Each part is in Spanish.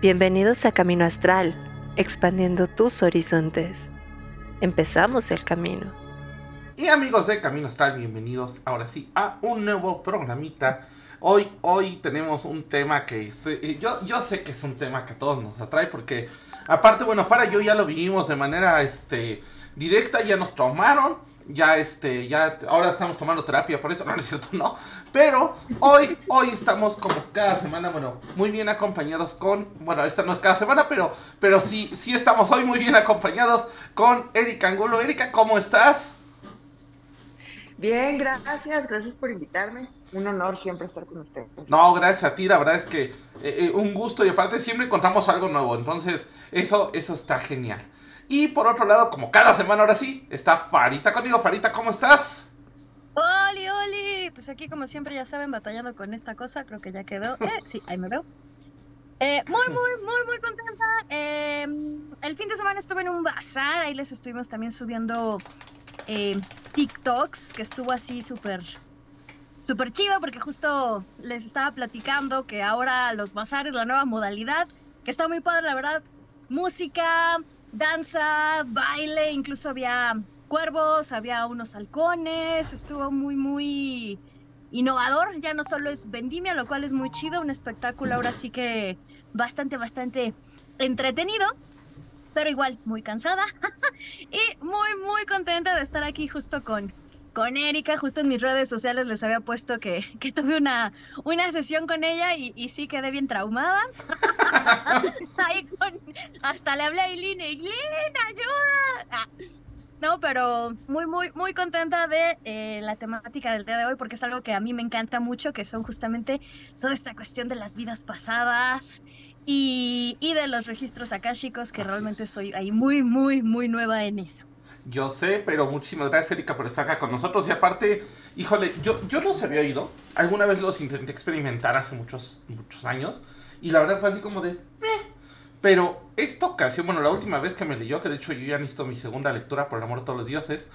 Bienvenidos a Camino Astral, expandiendo tus horizontes. Empezamos el camino. Y amigos de Camino Astral, bienvenidos ahora sí a un nuevo programita. Hoy, hoy tenemos un tema que yo, yo sé que es un tema que a todos nos atrae porque aparte, bueno, Fara yo ya lo vivimos de manera este, directa, ya nos traumaron ya este, ya ahora estamos tomando terapia, por eso no, es cierto, no. Pero hoy, hoy estamos como cada semana, bueno, muy bien acompañados con, bueno, esta no es cada semana, pero, pero sí, sí estamos hoy muy bien acompañados con Erika Angulo. Erika, ¿cómo estás? Bien, gracias, gracias por invitarme. Un honor siempre estar con usted. No, gracias a ti, la verdad es que eh, eh, un gusto y aparte siempre encontramos algo nuevo, entonces eso, eso está genial. Y por otro lado, como cada semana ahora sí, está Farita conmigo. Farita, ¿cómo estás? ¡Oli, oli! Pues aquí como siempre ya saben, batallando con esta cosa, creo que ya quedó. Eh, sí, ahí me veo. Eh, muy, muy, muy, muy contenta. Em, el fin de semana estuve en un bazar, ahí les estuvimos también subiendo eh, TikToks, que estuvo así súper, súper chido, porque justo les estaba platicando que ahora los bazares, la nueva modalidad, que está muy padre, la verdad. Música, danza, baile, incluso había cuervos, había unos halcones, estuvo muy, muy innovador, ya no solo es vendimia, lo cual es muy chido, un espectáculo ahora sí que bastante, bastante entretenido, pero igual muy cansada y muy, muy contenta de estar aquí justo con, con Erika, justo en mis redes sociales les había puesto que, tuve una, una sesión con ella y, sí quedé bien traumada. Ahí con, hasta le hablé a Eileen, Eileen, ayuda. Ah, no, pero muy, muy, muy contenta de eh, la temática del día de hoy porque es algo que a mí me encanta mucho, que son justamente toda esta cuestión de las vidas pasadas y, y de los registros chicos que realmente soy ahí muy, muy, muy nueva en eso. Yo sé, pero muchísimas gracias, Erika, por estar acá con nosotros. Y aparte, híjole, yo, yo los había oído. Alguna vez los intenté experimentar hace muchos, muchos años. Y la verdad fue así como de. Pero esta ocasión, bueno, la última vez que me leyó, que de hecho yo ya necesito mi segunda lectura por el amor de todos los dioses.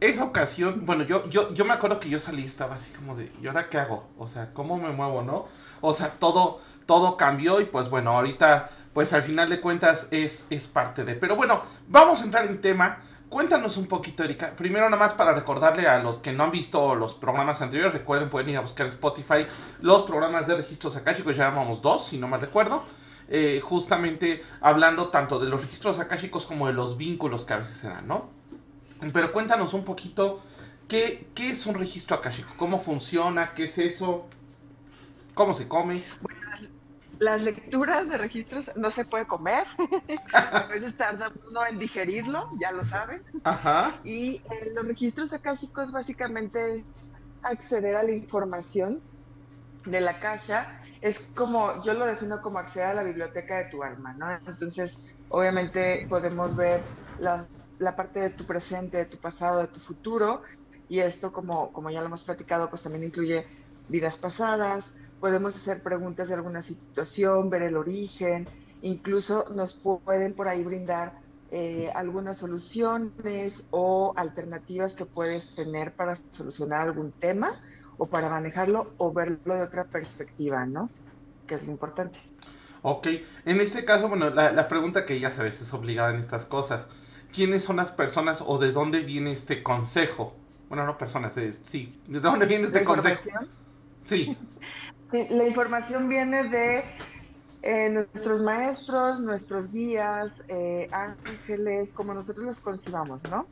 Esa ocasión, bueno, yo, yo, yo me acuerdo que yo salí y estaba así como de, ¿y ahora qué hago? O sea, ¿cómo me muevo, no? O sea, todo, todo cambió y pues bueno, ahorita, pues al final de cuentas es, es parte de. Pero bueno, vamos a entrar en tema. Cuéntanos un poquito, Erika. Primero, nada más para recordarle a los que no han visto los programas anteriores, recuerden, pueden ir a buscar Spotify los programas de registros akáshicos, ya llamamos dos, si no mal recuerdo. Eh, justamente hablando tanto de los registros akáshicos como de los vínculos que a veces se dan, ¿no? Pero cuéntanos un poquito, ¿qué, qué es un registro akáshico? ¿Cómo funciona? ¿Qué es eso? ¿Cómo se come? las lecturas de registros no se puede comer. a veces tarda uno en digerirlo, ya lo saben. Ajá. Y eh, los registros akáshicos básicamente es acceder a la información de la caja. Es como, yo lo defino como acceder a la biblioteca de tu alma, ¿no? Entonces, obviamente podemos ver la, la parte de tu presente, de tu pasado, de tu futuro. Y esto, como, como ya lo hemos platicado, pues también incluye vidas pasadas, podemos hacer preguntas de alguna situación, ver el origen, incluso nos pueden por ahí brindar eh, algunas soluciones o alternativas que puedes tener para solucionar algún tema o para manejarlo o verlo de otra perspectiva, ¿no? Que es lo importante. Ok, en este caso, bueno, la, pregunta que ya sabes es obligada en estas cosas. ¿Quiénes son las personas o de dónde viene este consejo? Bueno, no personas, eh, sí. ¿De dónde viene este consejo? Sí. La información viene de eh, nuestros maestros, nuestros guías, eh, ángeles, como nosotros los concibamos, ¿no?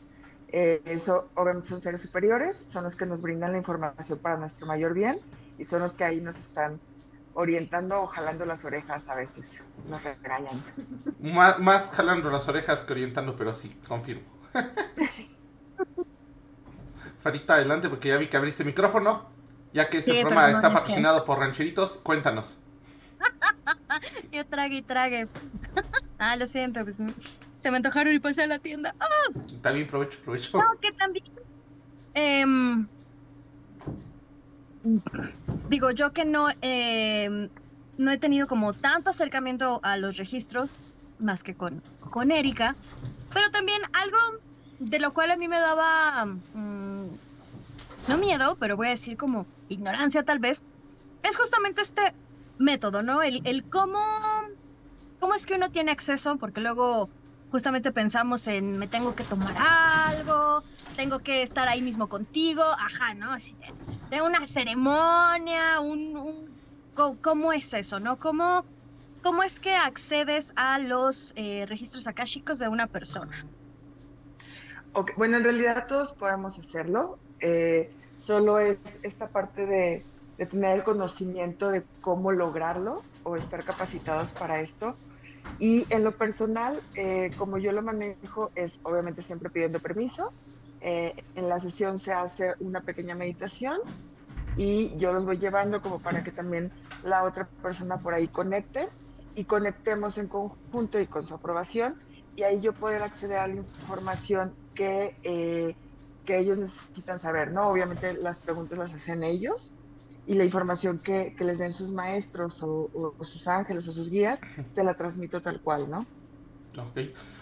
Eh, eso obviamente son seres superiores, son los que nos brindan la información para nuestro mayor bien y son los que ahí nos están orientando o jalando las orejas a veces. Nos regañan. Más, más jalando las orejas que orientando, pero sí, confirmo. Farita, adelante, porque ya vi que abriste el micrófono. Ya que este programa está patrocinado por rancheritos, cuéntanos. Yo trague y trague. ah, lo siento, pues se me antojaron y pasé a la tienda. ¡Ah! Está bien, provecho, provecho. No, que también. Em, digo, yo que no, em, no he tenido como tanto acercamiento a los registros, más que con, con Erika, pero también algo de lo cual a mí me daba, mm, no miedo, pero voy a decir como ignorancia tal vez, es justamente este método, ¿no? El, cómo cómo es que uno tiene acceso? Porque luego justamente pensamos en me tengo que tomar algo, tengo que estar ahí mismo contigo, ajá, ¿no? De una ceremonia, un, ¿cómo es eso, no? ¿Cómo, cómo es que accedes a los eh, registros akáshicos de una persona? Bueno, en realidad todos podemos hacerlo, eh, solo es esta parte de, de tener el conocimiento de cómo lograrlo o estar capacitados para esto y en lo personal, eh, como yo lo manejo, es obviamente siempre pidiendo permiso. Eh, en la sesión se hace una pequeña meditación y yo los voy llevando como para que también la otra persona por ahí conecte y conectemos en conjunto y con su aprobación y ahí yo poder acceder a la información que, eh, que ellos necesitan saber, ¿no? Obviamente las preguntas las hacen ellos y la información que, que les den sus maestros o, sus ángeles o sus guías, te la transmito tal cual, ¿no? Ok.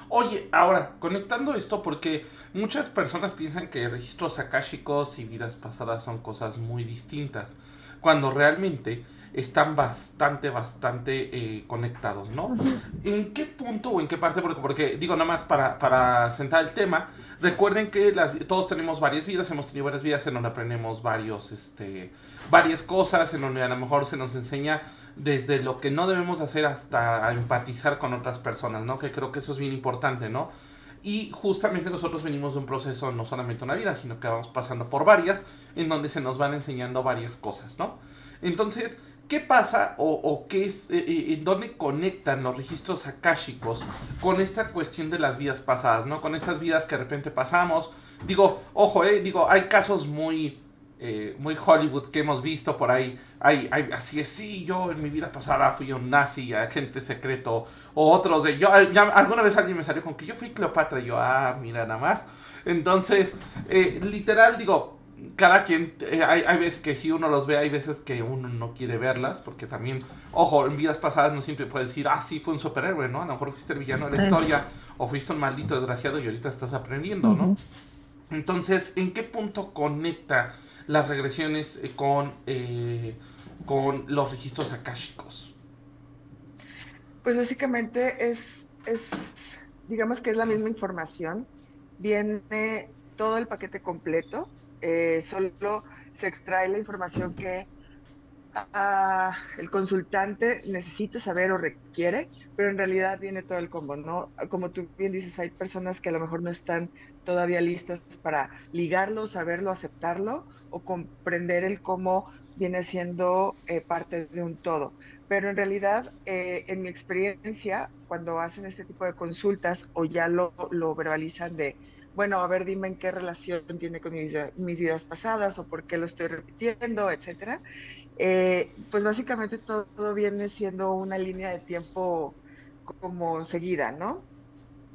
Oye, ahora, conectando esto, porque muchas personas piensan que registros akáshicos y vidas pasadas son cosas muy distintas, cuando realmente están bastante, bastante eh, conectados, ¿no? ¿En qué punto o en qué parte? Porque, porque digo, nada más para, para sentar el tema, recuerden que las, todos tenemos varias vidas, hemos tenido varias vidas en donde aprendemos varios, este, varias cosas, en donde a lo mejor se nos enseña desde lo que no debemos hacer hasta empatizar con otras personas, ¿no? Que creo que eso es bien importante, ¿no? Y justamente nosotros venimos de un proceso, no solamente una vida, sino que vamos pasando por varias, en donde se nos van enseñando varias cosas, ¿no? Entonces, ¿Qué pasa o, qué es, eh, eh, en dónde conectan los registros akáshicos con esta cuestión de las vidas pasadas, ¿no? Con estas vidas que de repente pasamos. Digo, ojo, eh, digo, hay casos muy, eh, muy Hollywood que hemos visto por ahí. Hay, hay, así es, sí, yo en mi vida pasada fui un nazi, agente secreto. O otros de, yo, alguna vez alguien me salió con que yo fui Cleopatra. Y yo, ah, mira nada más. Entonces, literal, digo, cada quien, eh, hay, hay, veces que si uno los ve, hay veces que uno no quiere verlas, porque también, ojo, en vidas pasadas no siempre puede decir, ah, sí, fue un superhéroe, ¿no? A lo mejor fuiste el villano de la historia, o fuiste un maldito desgraciado y ahorita estás aprendiendo, ¿no? Entonces, ¿en qué punto conecta las regresiones eh, con, eh, con los registros akáshicos? Pues básicamente es, es, digamos que es la misma información, viene todo el paquete completo, eh, solo se extrae la información que ah, el consultante necesita saber o requiere, pero en realidad viene todo el combo, ¿no? Como tú bien dices, hay personas que a lo mejor no están todavía listas para ligarlo, saberlo, aceptarlo o comprender el cómo viene siendo eh, parte de un todo. Pero en realidad, eh, en mi experiencia, cuando hacen este tipo de consultas o ya lo, lo verbalizan de bueno, a ver, dime en qué relación tiene con mis, mis vidas pasadas o por qué lo estoy repitiendo, etcétera. Eh, pues básicamente todo, viene siendo una línea de tiempo como seguida, ¿no?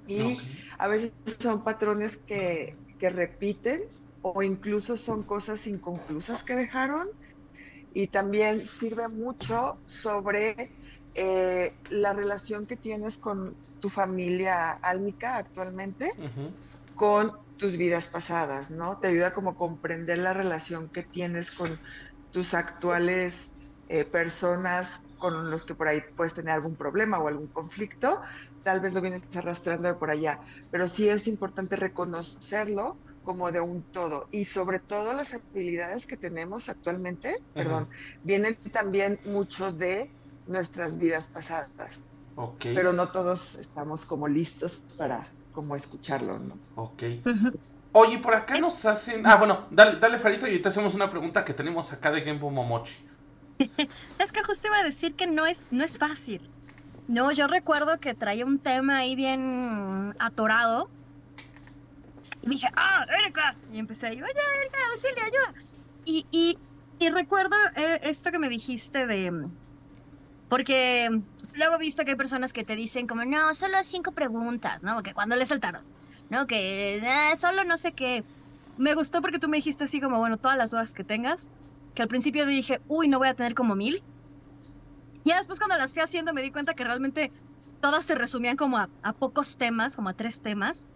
Y a veces son patrones que, que repiten o incluso son cosas inconclusas que dejaron y también sirve mucho sobre eh, la relación que tienes con tu familia álmica actualmente con tus vidas pasadas, ¿no? Te ayuda como a comprender la relación que tienes con tus actuales eh, personas con los que por ahí puedes tener algún problema o algún conflicto, tal vez lo vienes arrastrando de por allá, pero sí es importante reconocerlo como de un todo y sobre todo las habilidades que tenemos actualmente, perdón, vienen también mucho de nuestras vidas pasadas. Okay. Pero no todos estamos como listos para como escucharlo, ¿no? Ok. Oye, por acá nos hacen... Ah, bueno, dale, dale Farito y te hacemos una pregunta que tenemos acá de Genpo Momochi. es que justo iba a decir que no es, no es fácil. No, yo recuerdo que traía un tema ahí bien atorado. Y dije, ah, Erika. Y empecé a oye, Erika, auxilio, ayuda. Y, y, y recuerdo eh, esto que me dijiste de... Porque luego he visto que hay personas que te dicen como, no, solo cinco preguntas, ¿no? Que cuando le saltaron, ¿no? Que eh, solo no sé qué. Me gustó porque tú me dijiste así como, bueno, todas las dudas que tengas. Que al principio dije, uy, no voy a tener como mil. Y después cuando las fui haciendo me di cuenta que realmente todas se resumían como a, pocos temas, como a tres temas.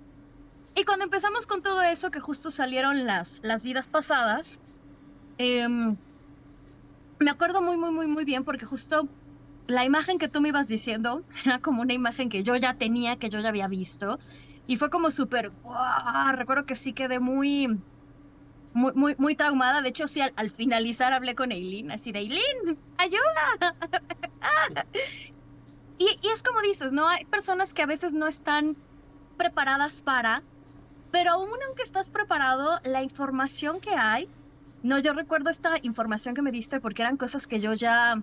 Y cuando empezamos con todo eso, que justo salieron las, las vidas pasadas, em, me acuerdo muy, muy, muy, muy bien porque justo la imagen que tú me ibas diciendo era como una imagen que yo ya tenía, que yo ya había visto. Y fue como súper, ¡guau! recuerdo que sí quedé muy, muy, muy, muy traumada. De hecho, sí, al, al finalizar hablé con Eileen, así de, Eileen, ayuda. y, y es como dices, ¿no? Hay personas que a veces no están preparadas para, pero aún aunque estás preparado, la información que hay, no, yo recuerdo esta información que me diste porque eran cosas que yo ya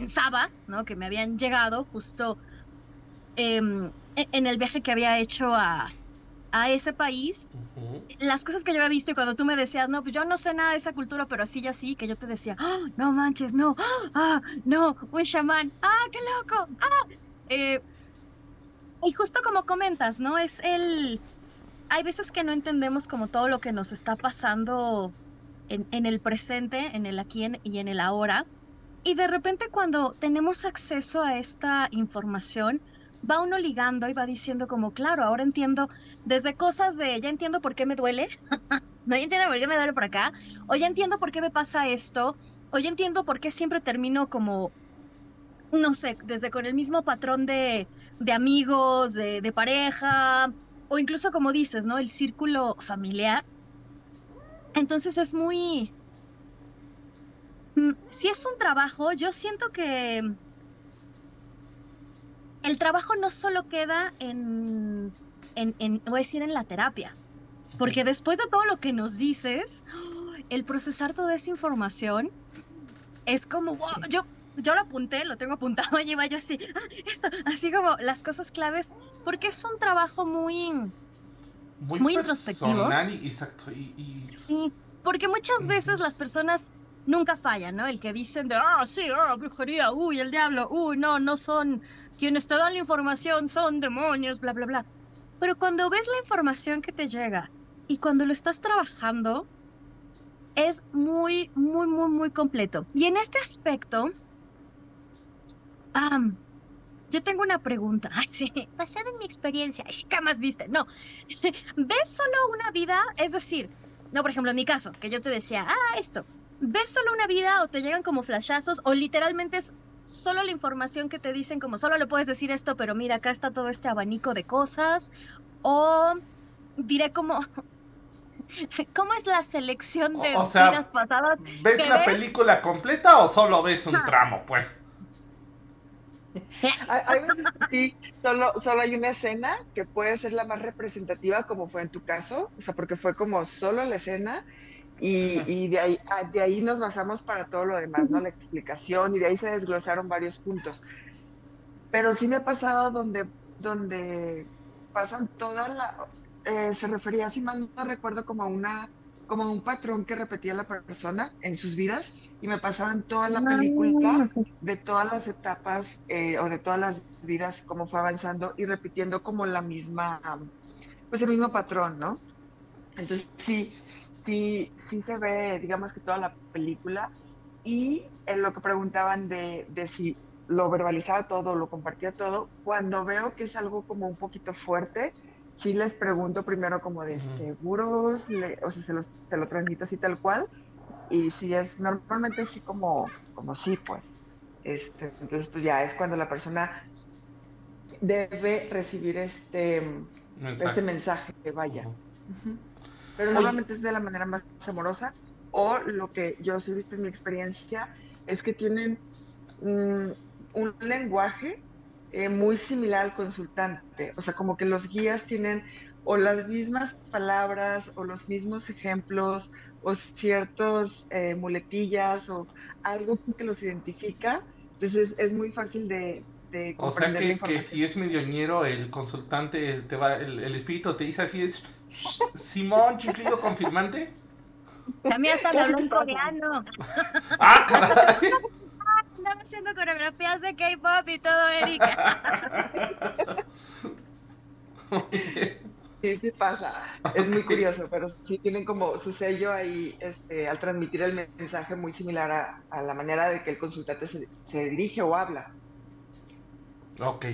pensaba, ¿no? Que me habían llegado justo em, e- en el viaje que había hecho a, a ese país. Las cosas que yo había visto y cuando tú me decías, no, pues yo no sé nada de esa cultura, pero así ya sí, que yo te decía, "Ah, no manches, no, ah, no, un chamán, ah, qué loco, ah. Eh, y justo como comentas, ¿no? Es el... Hay veces que no entendemos como todo lo que nos está pasando en, en el presente, en el aquí en- y en el ahora. Y de repente cuando tenemos acceso a esta información, va uno ligando y va diciendo como, claro, ahora entiendo desde cosas de, ya entiendo por qué me duele, no entiendo por qué me duele por acá, o ya entiendo por qué me pasa esto, o ya entiendo por qué siempre termino como, no sé, desde con el mismo patrón de, de amigos, de pareja, o incluso como dices, ¿no? El círculo familiar. Entonces es muy... Mm, Si es un trabajo, yo siento que el trabajo no solo queda en, en, en, voy a decir, en la terapia, porque después de todo lo que nos dices, el procesar toda esa información es como, wow, yo, yo lo apunté, lo tengo apuntado, allí va yo así, "Ah, esto, así como las cosas claves, porque es un trabajo muy, Muy, Muy introspectivo. personal y exacto. Y, y- Sí, porque muchas veces las personas nunca fallan, ¿no? El que dicen de, ah, sí, ah, brujería, uy, el diablo, uy, no, no son quienes te dan la información, son demonios, bla, bla, bla. Pero cuando ves la información que te llega y cuando lo estás trabajando, es muy, muy, muy, muy completo. Y en este aspecto, am, yo tengo una pregunta. Ay, sí, basada en mi experiencia. Ay, ¿Qué más viste? No. ¿Ves solo una vida? Es decir, no, por ejemplo, en mi caso, que yo te decía, ah, esto. ¿Ves solo una vida o te llegan como flashazos o literalmente es solo la información que te dicen como solo le puedes decir esto, pero mira, acá está todo este abanico de cosas? O diré como... ¿Cómo es la selección de O- sea, vidas pasadas? ¿Ves ¿Qué la ves? película completa o solo ves un tramo? Pues. Hay, hay veces que sí, solo, solo hay una escena que puede ser la más representativa, como fue en tu caso, o sea, porque fue como solo la escena y, y de, ahí, ah, de ahí nos basamos para todo lo demás, ¿no? La explicación y de ahí se desglosaron varios puntos. Pero sí me ha pasado donde, donde pasan toda la... eh, se refería, si mal no recuerdo, como a una como un patrón que repetía la persona en sus vidas y me pasaban toda la película de todas las etapas eh, o de todas las vidas, cómo fue avanzando y repitiendo como la misma, pues el mismo patrón, ¿no? Entonces sí, sí, sí se ve, digamos que toda la película y en lo que preguntaban de, de si lo verbalizaba todo, lo compartía todo, cuando veo que es algo como un poquito fuerte, sí les pregunto primero como de seguros, le- o sea, se, los- se lo transmito así tal cual, y si es normalmente sí como, como sí, pues. Este, entonces, pues ya es cuando la persona debe recibir este, Mensaje. este mensaje que vaya. Ujú. Pero Oye. normalmente es de la manera más amorosa, o lo que yo sí he visto en mi experiencia es que tienen mm, un lenguaje eh, muy similar al consultante. O sea, como que los guías tienen o las mismas palabras o los mismos ejemplos o ciertos eh, muletillas o algo que los identifica. Entonces es muy fácil de, de O sea comprender la que, que si es medioñero, el consultante te va, el, el espíritu te dice así es Simón chiflido confirmante. Mí hasta me habló en coreano. ¡Ah, caray! Andaba haciendo coreografías de K-pop y todo, Erika. Sí, sí pasa. Es muy curioso, pero sí tienen como su sello ahí este, al transmitir el mensaje muy similar a, a la manera de que el consultante se, se dirige o habla. Ok.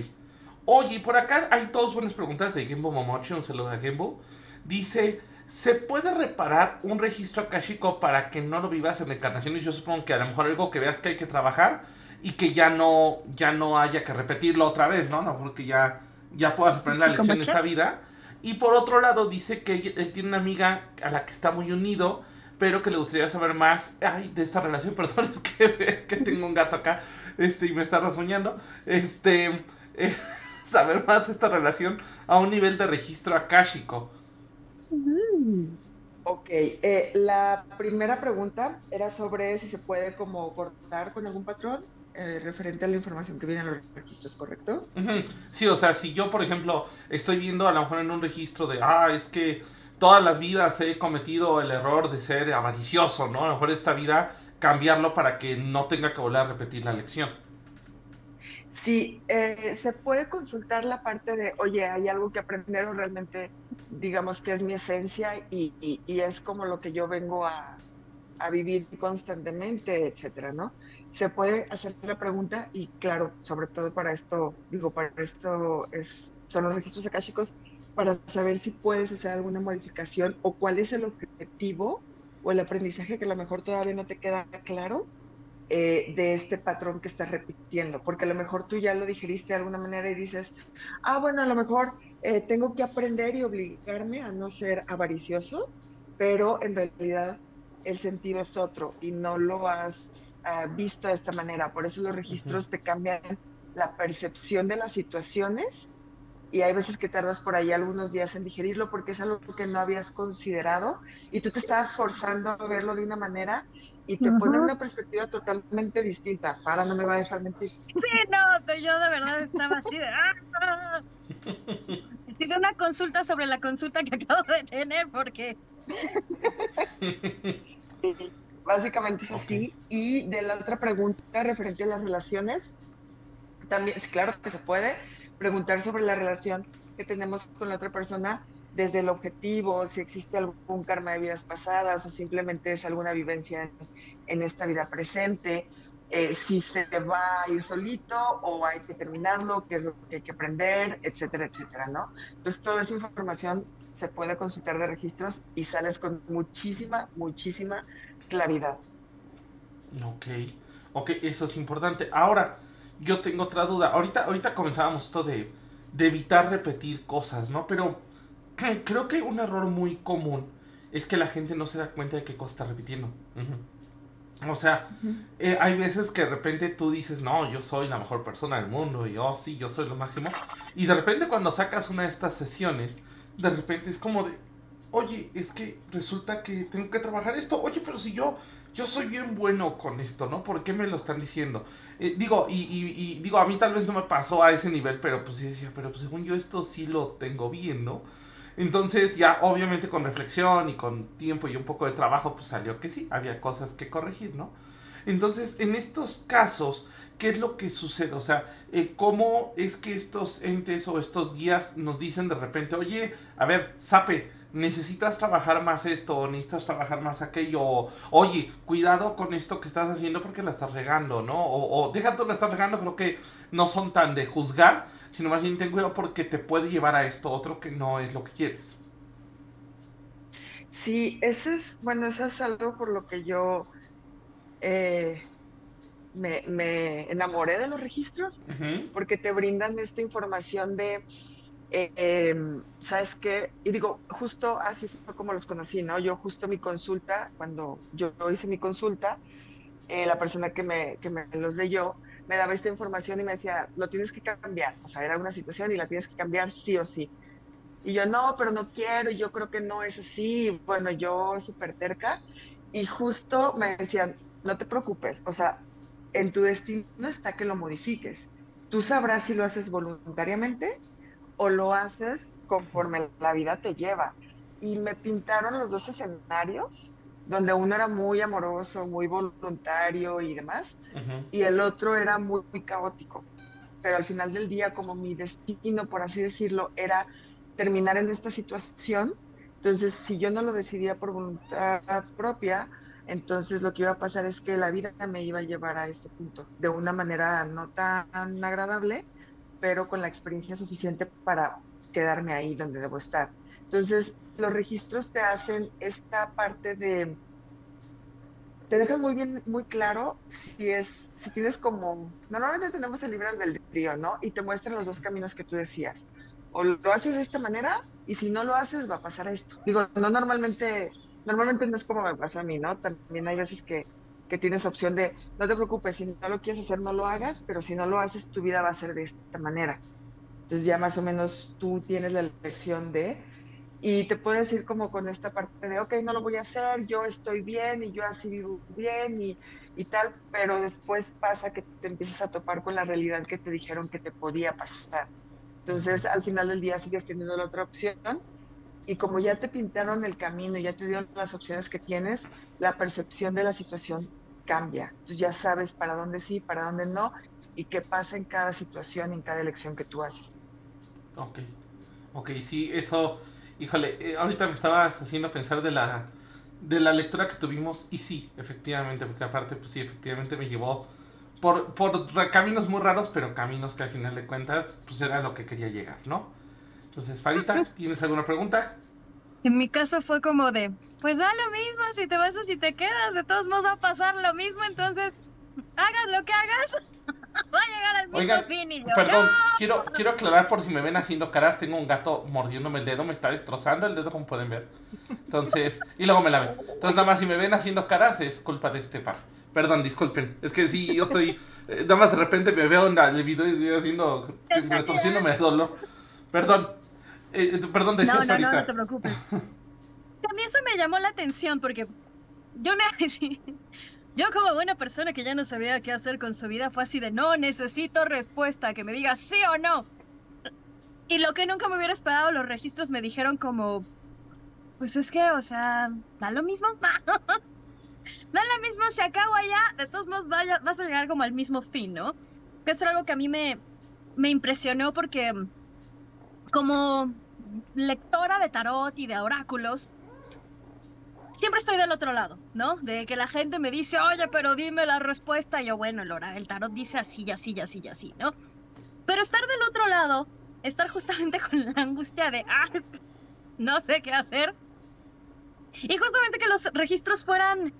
Oye, y por acá hay dos buenas preguntas de Gembo Momochi, un saludo a Gembo. Dice, ¿se puede reparar un registro akashico para que no lo vivas en encarnaciones? Yo supongo que a lo mejor algo que veas que hay que trabajar. y que ya no, ya no haya que repetirlo otra vez, ¿no? No, porque ya, ya puedas aprender la lección de esta vida. Y por otro lado dice que él tiene una amiga a la que está muy unido, pero que le gustaría saber más ay, de esta relación. Perdón, es que, es que tengo un gato acá este, y me está rasguñando. Este, eh, saber más de esta relación a un nivel de registro akáshico. Ok, eh, la primera pregunta era sobre si se puede como cortar con algún patrón eh, referente a la información que viene en los registros, ¿correcto? Sí, o sea, si yo, por ejemplo, estoy viendo a lo mejor en un registro de, ah, es que todas las vidas he cometido el error de ser avaricioso, ¿no? A lo mejor esta vida cambiarlo para que no tenga que volver a repetir la lección. Sí, eh, se puede consultar la parte de, oye, hay algo que aprender o realmente, digamos que es mi esencia y, es como lo que yo vengo a, vivir constantemente, etcétera, ¿no? Se puede hacer la pregunta y claro, sobre todo para esto, digo, para esto es, son los registros akáshicos, para saber si puedes hacer alguna modificación o cuál es el objetivo o el aprendizaje que a lo mejor todavía no te queda claro eh, de este patrón que estás repitiendo, porque a lo mejor tú ya lo digeriste de alguna manera y dices, ah, bueno, a lo mejor eh, tengo que aprender y obligarme a no ser avaricioso, pero en realidad el sentido es otro y no lo has ah, visto de esta manera. Por eso los registros te cambian la percepción de las situaciones y hay veces que tardas por ahí algunos días en digerirlo porque es algo que no habías considerado y tú te estabas forzando a verlo de una manera y te pone una perspectiva totalmente distinta. Para no me va a dejar mentir. Sí, no, yo de verdad estaba así de... ¡Ah! Sigue una consulta sobre la consulta que acabo de tener porque... Básicamente es así. Y de la otra pregunta referente a las relaciones, también, claro que se puede preguntar sobre la relación que tenemos con la otra persona desde el objetivo, si existe algún karma de vidas pasadas o simplemente es alguna vivencia en, esta vida presente, eh, si se va a ir solito o hay que terminarlo, qué es lo que hay que aprender, etcétera, etcétera, ¿no? Entonces toda esa información se puede consultar de registros y sales con muchísima, muchísima claridad. Ok, ok, eso es importante. Ahora, yo tengo otra duda. Ahorita, ahorita comentábamos esto de, de evitar repetir cosas, ¿no? Pero creo que un error muy común es que la gente no se da cuenta de qué cosa está repitiendo. O sea, eh, hay veces que de repente tú dices, no, yo soy la mejor persona del mundo y oh, sí, yo soy lo máximo. Y de repente cuando sacas una de estas sesiones, de repente es como de, oye, es que resulta que tengo que trabajar esto. Oye, pero si yo, yo soy bien bueno con esto, ¿no? ¿Por qué me lo están diciendo? Eh, digo, y, y, digo, a mí tal vez no me pasó a ese nivel, pero pues sí decía, pero pues, según yo esto sí lo tengo bien, ¿no? Entonces ya obviamente con reflexión y con tiempo y un poco de trabajo pues salió que sí, había cosas que corregir, ¿no? Entonces en estos casos, ¿qué es lo que sucede? O sea, eh, ¿cómo es que estos entes o estos guías nos dicen de repente, oye, a ver, sape, necesitas trabajar más esto, o necesitas trabajar más aquello, o, oye, cuidado con esto que estás haciendo porque la estás regando, ¿no? O, o deja la estás regando, creo que no son tan de juzgar, sino más bien ten cuidado porque te puede llevar a esto otro que no es lo que quieres. Sí, eso es, bueno, eso es algo por lo que yo eh, me, enamoré de los registros, porque te brindan esta información de, eh, em, ¿sabes qué? Y digo, justo así fue como los conocí, ¿no? Yo justo mi consulta, cuando yo hice mi consulta, eh, la persona que me, que me los leyó, me daba esta información y me decía, lo tienes que cambiar. O sea, era una situación y la tienes que cambiar sí o sí. Y yo, no, pero no quiero, y yo creo que no es así. Bueno, yo súper terca. Y justo me decían, no te preocupes, o sea, en tu destino está que lo modifiques. Tú sabrás si lo haces voluntariamente o lo haces conforme la vida te lleva. Y me pintaron los dos escenarios donde uno era muy amoroso, muy voluntario y demás, y el otro era muy, caótico. Pero al final del día, como mi destino, por así decirlo, era terminar en esta situación, entonces si yo no lo decidía por voluntad propia, entonces lo que iba a pasar es que la vida me iba a llevar a este punto, de una manera no tan agradable, pero con la experiencia suficiente para quedarme ahí donde debo estar. Entonces, los registros te hacen esta parte de te dejan muy bien, muy claro si es, si tienes como, normalmente tenemos el libre albedrío, ¿no? Y te muestran los dos caminos que tú decías. O lo haces de esta manera y si no lo haces va a pasar esto. Digo, no normalmente, normalmente no es como me pasa a mí, ¿no? También hay veces que, que tienes opción de, no te preocupes, si no lo quieres hacer no lo hagas, pero si no lo haces tu vida va a ser de esta manera. Entonces ya más o menos tú tienes la elección de, y te puedes ir como con esta parte de, ok, no lo voy a hacer, yo estoy bien y yo así vivo bien y, y tal, pero después pasa que te empiezas a topar con la realidad que te dijeron que te podía pasar. Entonces al final del día sigues teniendo la otra opción y como ya te pintaron el camino, ya te dieron las opciones que tienes, la percepción de la situación cambia. Entonces ya sabes para dónde sí, para dónde no y qué pasa en cada situación, en cada elección que tú haces. Ok, ok, sí, eso Híjole, eh, ahorita me estabas haciendo pensar de la, de la lectura que tuvimos y sí, efectivamente, porque aparte, pues sí, efectivamente me llevó por, por caminos muy raros, pero caminos que al final de cuentas, pues era lo que quería llegar, ¿no? Entonces, Farita, ¿tienes alguna pregunta? En mi caso fue como de, pues da lo mismo, si te vas o si te quedas, de todos modos va a pasar lo mismo, entonces hagas lo que hagas, Va a llegar al mismo Oigan, perdón, ¡no! quiero, quiero aclarar por si me ven haciendo caras, tengo un gato mordiéndome el dedo, me está destrozando el dedo como pueden ver. Entonces, y luego me la ven. Entonces nada más si me ven haciendo caras es culpa de este par. Perdón, disculpen. Es que sí, yo estoy. eh, nada más de repente me veo en la- el video y estoy haciendo. retorciéndome de dolor. Perdón. Eh, perdón, No, decías no, no, ahorita. no te preocupes. También eso me llamó la atención porque yo sí, yo como buena persona que ya no sabía qué hacer con su vida fue así de no necesito respuesta, que me diga sí o no. Y lo que nunca me hubiera esperado, los registros me dijeron como, pues es que, o sea, da lo mismo. da lo mismo si acabo allá, de todos modos vas a llegar como al mismo fin, ¿no? Esto era algo que a mí me, me impresionó porque como lectora de tarot y de oráculos, siempre estoy del otro lado, ¿no? De que la gente me dice, oye, pero dime la respuesta. Y yo, bueno, el, tarot dice así, así, así, así, ¿no? Pero estar del otro lado, estar justamente con la angustia de, ah, no sé qué hacer. Y justamente que los registros fueran,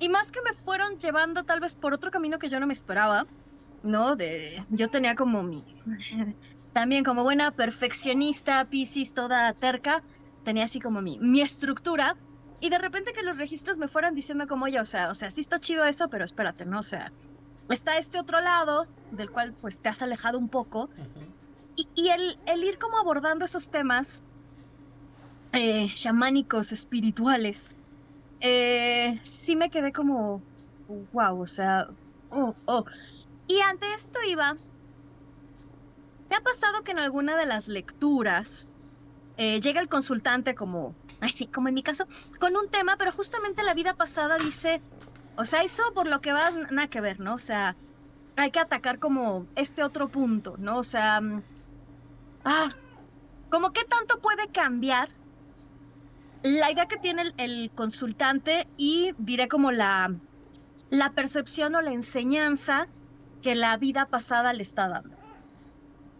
y más que me fueron llevando tal vez por otro camino que yo no me esperaba, ¿no? De, yo tenía como mi, también como buena perfeccionista, Piscis, toda terca, tenía así como mi, mi estructura. Y de repente que los registros me fueran diciendo como, oye, o sea, o sea, sí está chido eso, pero espérate, ¿no? O sea, está este otro lado del cual pues te has alejado un poco. Y, y el, el ir como abordando esos temas eh, chamánicos, espirituales, eh, sí me quedé como, wow, o sea, oh, oh. Y ante esto iba, ¿te ha pasado que en alguna de las lecturas eh, llega el consultante como, ay sí, como en mi caso, con un tema, pero justamente la vida pasada dice, o sea, eso por lo que va, nada que ver, ¿no? O sea, hay que atacar como este otro punto, ¿no? O sea, mm, ah, como qué tanto puede cambiar la idea que tiene el, el consultante y diré como la, la percepción o la enseñanza que la vida pasada le está dando.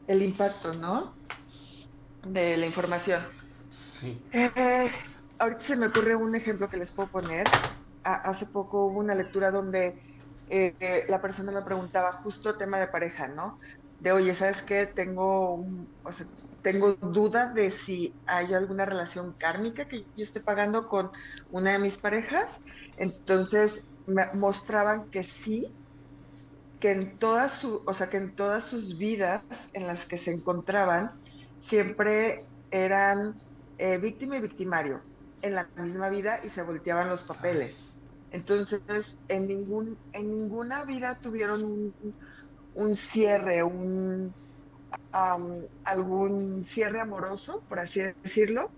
El impacto, ¿no? De la información. Eh, ahorita se me ocurre un ejemplo que les puedo poner. Ha- hace poco hubo una lectura donde eh, la persona me preguntaba justo tema de pareja, ¿no? De, oye, ¿sabes qué? Tengo, o sea, tengo duda de si hay alguna relación kármica que yo esté pagando con una de mis parejas. Entonces me mostraban que sí, que en todas su, o sea, que en todas sus vidas en las que se encontraban siempre eran eh, víctima y victimario en la misma vida y se volteaban los papeles. Entonces, en ningún, en ninguna vida tuvieron un, un cierre, un am, algún cierre amoroso, por así decirlo,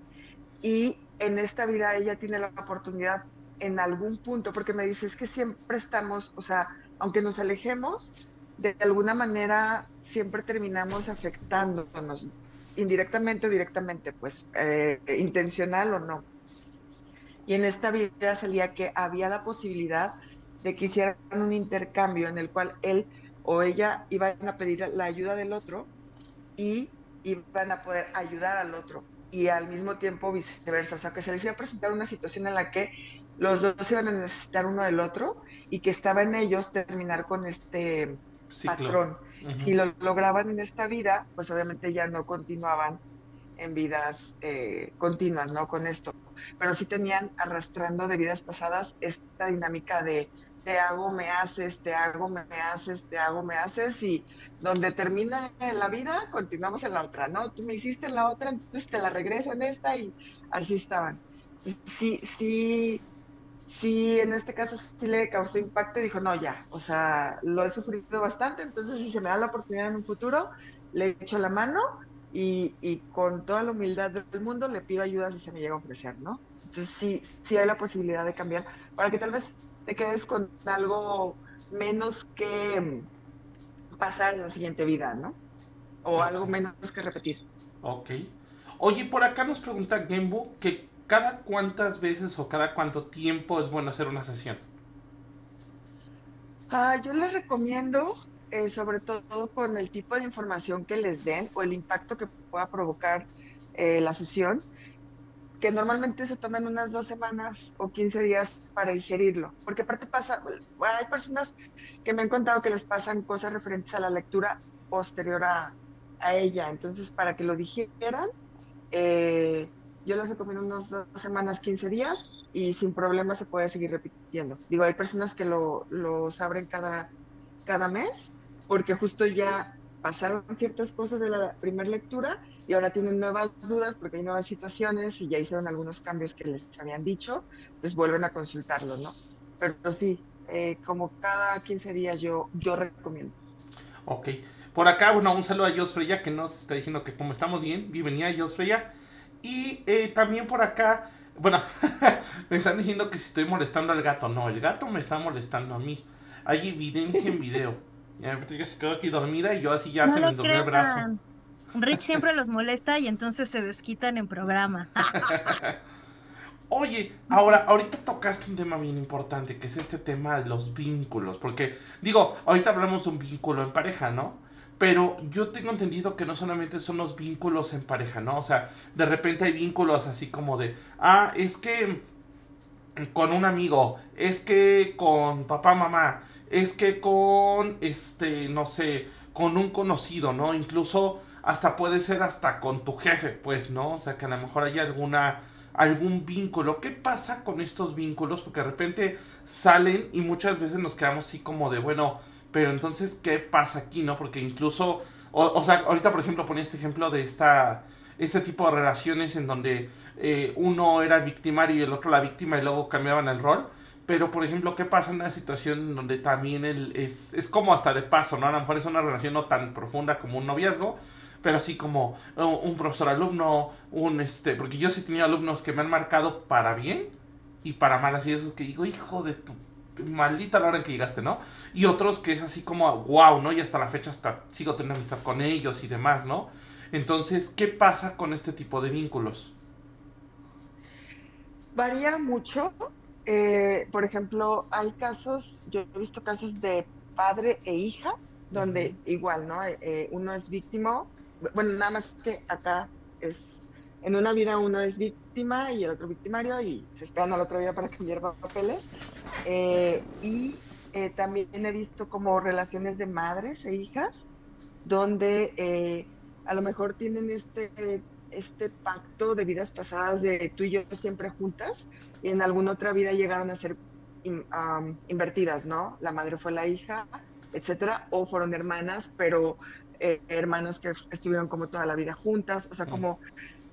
y en esta vida ella tiene la oportunidad en algún punto, porque me dice, es que siempre estamos, o sea, aunque nos alejemos, de alguna manera siempre terminamos afectándonos, indirectamente o directamente, pues, eh, intencional o no. Y en esta vida salía que había la posibilidad de que hicieran un intercambio en el cual él o ella iban a pedir la ayuda del otro y iban a poder ayudar al otro y al mismo tiempo viceversa. O sea, que se les iba a presentar una situación en la que los dos iban a necesitar uno del otro y que estaba en ellos terminar con este patrón. Si lo lograban en esta vida, pues obviamente ya no continuaban en vidas eh, continuas, ¿no? Con esto. Pero sí tenían arrastrando de vidas pasadas esta dinámica de te hago, me haces, te hago, me haces, te hago, me haces, y donde termina la vida, continuamos en la otra, ¿no? Tú me hiciste en la otra, entonces te la regreso en esta, y así estaban. Sí, sí, sí, en este caso sí le causó impacto dijo, no, ya, o sea, lo he sufrido bastante, entonces si se me da la oportunidad en un futuro, le echo la mano y, con toda la humildad del mundo le pido ayuda si se me llega a ofrecer, ¿no? Entonces sí, sí hay la posibilidad de cambiar para que tal vez te quedes con algo menos que pasar en la siguiente vida, ¿no? O algo menos que repetir. Ok. Oye, por acá nos pregunta Gembu que ¿cada cuántas veces o cada cuánto tiempo es bueno hacer una sesión? Ah, yo les recomiendo, eh, sobre todo con el tipo de información que les den o el impacto que pueda provocar eh, la sesión, que normalmente se tomen unas dos semanas o 15 días para digerirlo. Porque aparte pasa, hay personas que me han contado que les pasan cosas referentes a la lectura posterior a, a ella. Entonces, para que lo digieran, eh, yo les recomiendo unas dos semanas, 15 días y sin problema se puede seguir repitiendo. Digo, hay personas que lo, los abren cada, cada mes porque justo ya pasaron ciertas cosas de la primera lectura y ahora tienen nuevas dudas porque hay nuevas situaciones y ya hicieron algunos cambios que les habían dicho, entonces vuelven a consultarlo, ¿no? Pero sí, eh, como cada 15 días yo, yo recomiendo. Ok. Por acá, bueno, un saludo a Jos Freya que nos está diciendo que como estamos bien, bienvenida Jos Freya. Y eh, también por acá, bueno, me están diciendo que si estoy molestando al gato. No, el gato me está molestando a mí. Hay evidencia en video. Ya se quedó aquí dormida y yo así ya se me durmió el brazo. Rich siempre los molesta y entonces se desquitan en programa. Oye, ahora, ahorita tocaste un tema bien importante, que es este tema de los vínculos. Porque, digo, ahorita hablamos de un vínculo en pareja, ¿no? Pero yo tengo entendido que no solamente son los vínculos en pareja, ¿no? O sea, de repente hay vínculos así como de, ah, es que con un amigo, es que con papá, mamá, es que con, este, no sé, con un conocido, ¿no? Incluso hasta puede ser hasta con tu jefe, pues, ¿no? O sea, que a lo mejor hay alguna algún vínculo. ¿Qué pasa con estos vínculos? Porque de repente salen y muchas veces nos quedamos así como de, bueno, pero entonces, ¿qué pasa aquí, no? Porque incluso, o, sea, ahorita por ejemplo ponía este ejemplo de esta, este tipo de relaciones en donde eh, uno era victimario y el otro la víctima y luego cambiaban el rol. Pero, por ejemplo, ¿qué pasa en una situación donde también él es, es como hasta de paso, ¿no? A lo mejor es una relación no tan profunda como un noviazgo, pero así como uh, un profesor alumno, un este, porque yo sí he tenido alumnos que me han marcado para bien y para mal, así esos que digo, hijo de tu maldita la hora en que llegaste, ¿no? Y otros que es así como, wow, ¿no? Y hasta la fecha hasta sigo teniendo amistad con ellos y demás, ¿no? Entonces, ¿qué pasa con este tipo de vínculos? Varía mucho. Eh, por ejemplo, hay casos, yo he visto casos de padre e hija, donde igual, ¿no? Eh, uno es víctima, bueno, nada más que acá es en una vida uno es víctima y el otro victimario y se esperan a la otra vida para cambiar papeles. Eh, y eh, también he visto como relaciones de madres e hijas donde eh, a lo mejor tienen este, este pacto de vidas pasadas de tú y yo siempre juntas y en alguna otra vida llegaron a ser invertidas, ¿no? La madre fue la hija, etcétera, o fueron hermanas, pero hermanas que estuvieron como toda la vida juntas, o sea, como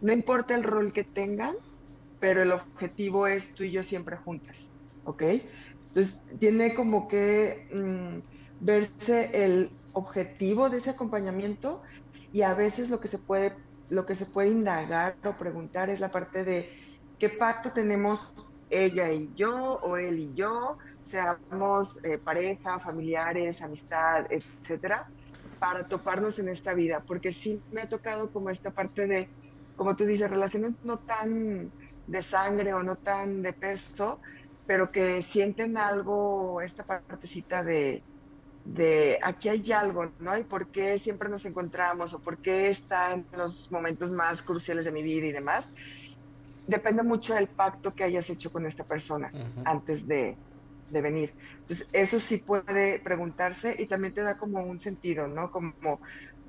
no importa el rol que tengan, pero el objetivo es tú y yo siempre juntas, ¿ok? Entonces, tiene como que mm, verse el objetivo de ese acompañamiento y a veces lo que se puede lo que se puede indagar o preguntar es la parte de qué pacto tenemos ella y yo o él y yo, seamos eh, pareja, familiares, amistad, etcétera, para toparnos en esta vida, porque sí me ha tocado como esta parte de como tú dices, relaciones no tan de sangre o no tan de peso, pero que sienten algo, esta partecita de, de aquí hay algo, ¿no? Y por qué siempre nos encontramos o por qué está en los momentos más cruciales de mi vida y demás. depende mucho del pacto que hayas hecho con esta persona antes de, de, venir. Entonces, eso sí puede preguntarse y también te da como un sentido, ¿no? Como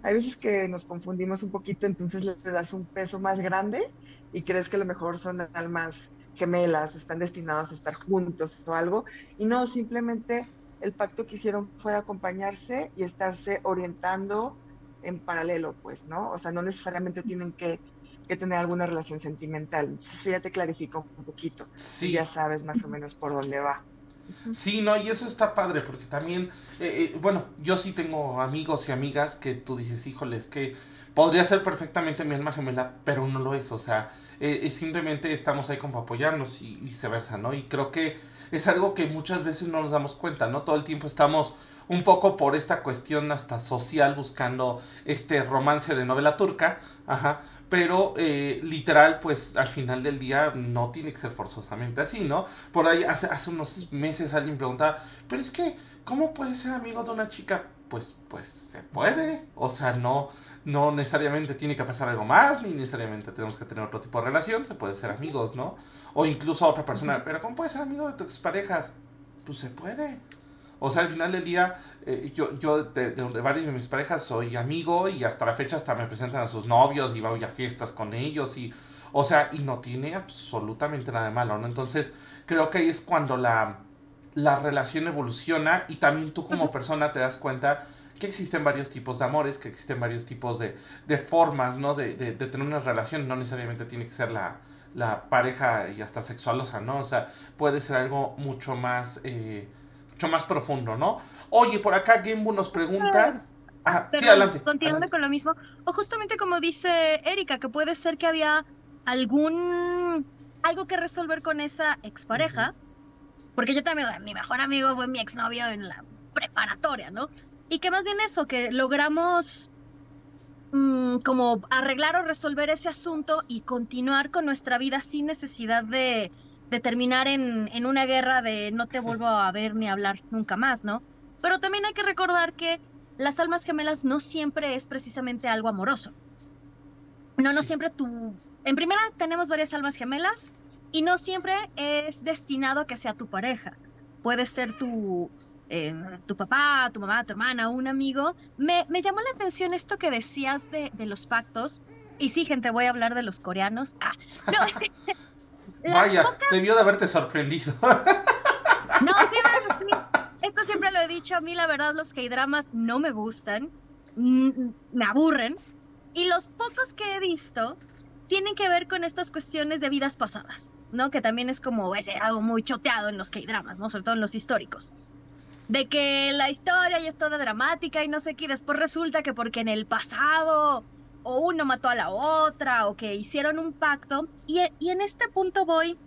hay veces que nos confundimos un poquito, entonces le das un peso más grande y crees que a lo mejor son almas gemelas, están destinados a estar juntos o algo, y no, simplemente el pacto que hicieron fue acompañarse y estarse orientando en paralelo, pues, ¿no? O sea, no necesariamente tienen que, tener alguna relación sentimental. Eso ya te clarificó un poquito. Sí. ya sabes más o menos por dónde va. Sí, no, y eso está padre, porque también, eh, eh, bueno, yo sí tengo amigos y amigas que tú dices, híjoles, que podría ser perfectamente mi alma gemela, pero no lo es, o sea, eh, simplemente estamos ahí como apoyarnos y viceversa, ¿no? Y creo que es algo que muchas veces no nos damos cuenta, ¿no? Todo el tiempo estamos un poco por esta cuestión hasta social buscando este romance de novela turca, ajá, pero eh, literal, pues al final del día no tiene que ser forzosamente así, ¿no? Por ahí hace, hace unos meses alguien preguntaba, pero es que, ¿cómo puedes ser amigo de una chica? Pues, pues se puede, o sea, no, no necesariamente tiene que pasar algo más, ni necesariamente tenemos que tener otro tipo de relación, se puede ser amigos, ¿no? O incluso a otra persona, pero ¿cómo puedes ser amigo de tus parejas? Pues se puede. O sea, al final del día, eh, yo, yo de, de, varias de mis parejas soy amigo y hasta la fecha hasta me presentan a sus novios y voy a fiestas con ellos y, o sea, y no tiene absolutamente nada de malo, ¿no? Entonces, creo que ahí es cuando la, la relación evoluciona y también tú como persona te das cuenta que existen varios tipos de amores, que existen varios tipos de, de formas, ¿no? De, de, de tener una relación, no necesariamente tiene que ser la, la pareja y hasta sexualosa, ¿no? O sea, puede ser algo mucho más, eh, mucho más profundo, ¿no? Oye, por acá Gembu nos pregunta... Ah, sí, adelante. Continuando con lo mismo, o justamente como dice Erika, que puede ser que había algún... algo que resolver con esa expareja, porque yo también, mi mejor amigo fue mi exnovio en la preparatoria, ¿no? Y que más bien eso, que logramos Mm, como arreglar o resolver ese asunto y continuar con nuestra vida sin necesidad de, terminar en, en, una guerra de no te vuelvo a ver ni a hablar nunca más, ¿no? Pero también hay que recordar que las almas gemelas no siempre es precisamente algo amoroso. No, no siempre tú... En primera tenemos varias almas gemelas y no siempre es destinado a que sea tu pareja. Puede ser tu, eh, tu papá, tu mamá, tu hermana, un amigo, me, me llamó la atención esto que decías de, de, los Y sí, gente, voy a hablar de los coreanos. Ah, no, es que. Vaya, debió de haberte sorprendido. no, sí, esto siempre lo he dicho. A mí, la verdad, los K-dramas no me gustan. Me aburren. Y los pocos que he visto tienen que ver con estas cuestiones de vidas pasadas, ¿no? Que también es como ese, algo muy choteado en los K-dramas, ¿no? Sobre todo en los históricos de que la historia ya es toda dramática y no sé qué, y después resulta que porque en el pasado o uno mató a la otra o que hicieron un pacto, y, y en este punto voy,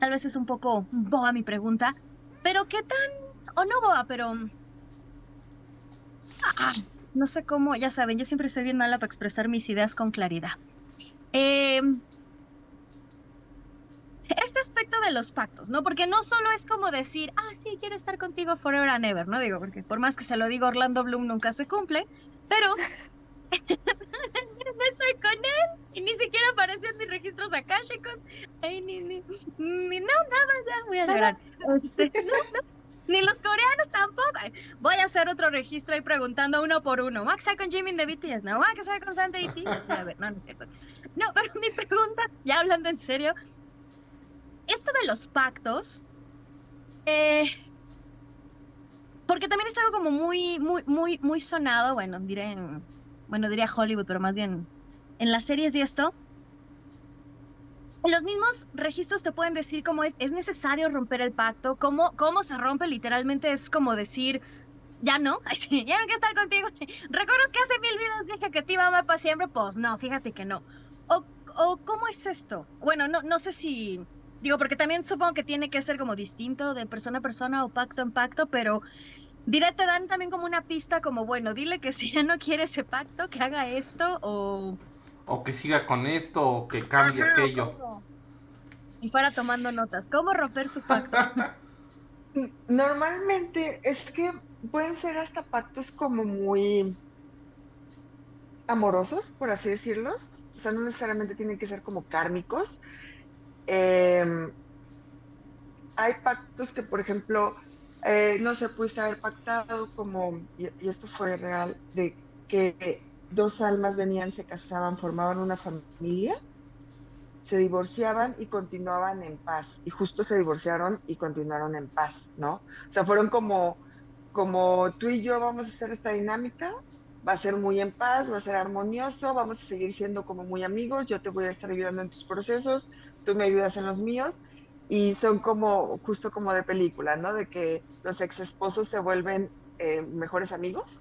tal vez es un poco boba mi pregunta, pero qué tan, o no boba, pero... Ah, no sé cómo, ya saben, yo siempre soy bien mala para expresar mis ideas con claridad. Eh, este aspecto de los pactos, ¿no? Porque no solo es como decir, ah, sí, quiero estar contigo forever and ever, ¿no? Digo, porque por más que se lo diga Orlando Bloom, nunca se cumple, pero no estoy con él y ni siquiera apareció en mis registros chicos. Ay, ni, ni, ni, no, nada, ya voy a llorar. Este, ni los coreanos tampoco. Voy a hacer otro registro ahí preguntando uno por uno. ¿Max con Jimmy de BTS? ¿No? ¿Max está con Santa BTS? A ver, no, no es cierto. No, pero mi pregunta, ya hablando en serio, esto de los pactos, eh, porque también es algo como muy, muy, muy, muy sonado, bueno, diré, bueno, diría Hollywood, pero más bien en las series y esto. Los mismos registros te pueden decir cómo es, es necesario romper el pacto, cómo, cómo se rompe literalmente es como decir, ya no, ya no quiero estar contigo. ¿Recuerdas que hace mil vidas dije que te iba a amar para siempre? Pues no, fíjate que no. O, o cómo es esto? Bueno, no, no sé si Digo, porque también supongo que tiene que ser como distinto de persona a persona o pacto en pacto, pero diré, te dan también como una pista como, bueno, dile que si ya no quiere ese pacto, que haga esto o... O que siga con esto o que cambie aquello. Y fuera tomando notas. ¿Cómo romper su pacto? Normalmente es que pueden ser hasta pactos como muy amorosos, por así decirlo. O sea, no necesariamente tienen que ser como kármicos. Em, hay pactos que, por ejemplo, eh, no se puede haber pactado como, y, esto fue real, de que dos almas venían, se casaban, formaban una familia, se divorciaban y continuaban en paz. Y justo se divorciaron y continuaron en paz, ¿no? O sea, fueron como, como tú y yo vamos a hacer esta dinámica, va a ser muy en paz, va a ser armonioso, vamos a seguir siendo como muy amigos, yo te voy a estar ayudando en tus procesos, tú me ayudas en los míos, y son como, justo como de película, ¿no? De que los ex esposos se vuelven eh, mejores amigos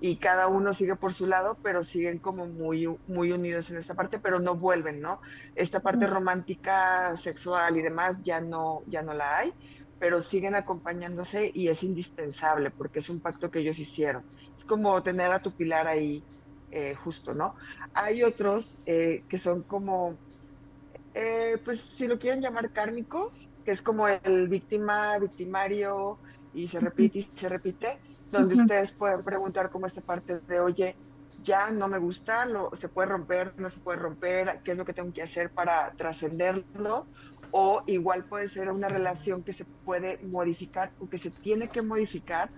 y cada uno sigue por su lado, pero siguen como muy, muy unidos en esta parte, pero no vuelven, ¿no? Esta parte romántica, sexual y demás ya no, ya no la hay, pero siguen acompañándose y es indispensable porque es un pacto que ellos hicieron. Es como tener a tu pilar ahí eh, justo, ¿no? Hay otros eh, que son como eh, pues si lo quieren llamar kármico, que es como el víctima, victimario, y se repite y se repite, donde ustedes pueden preguntar como esta parte de, oye, ya no me gusta, lo, se puede romper, no se puede romper, qué es lo que tengo que hacer para trascenderlo, o igual puede ser una relación que se puede modificar o que se tiene que modificar,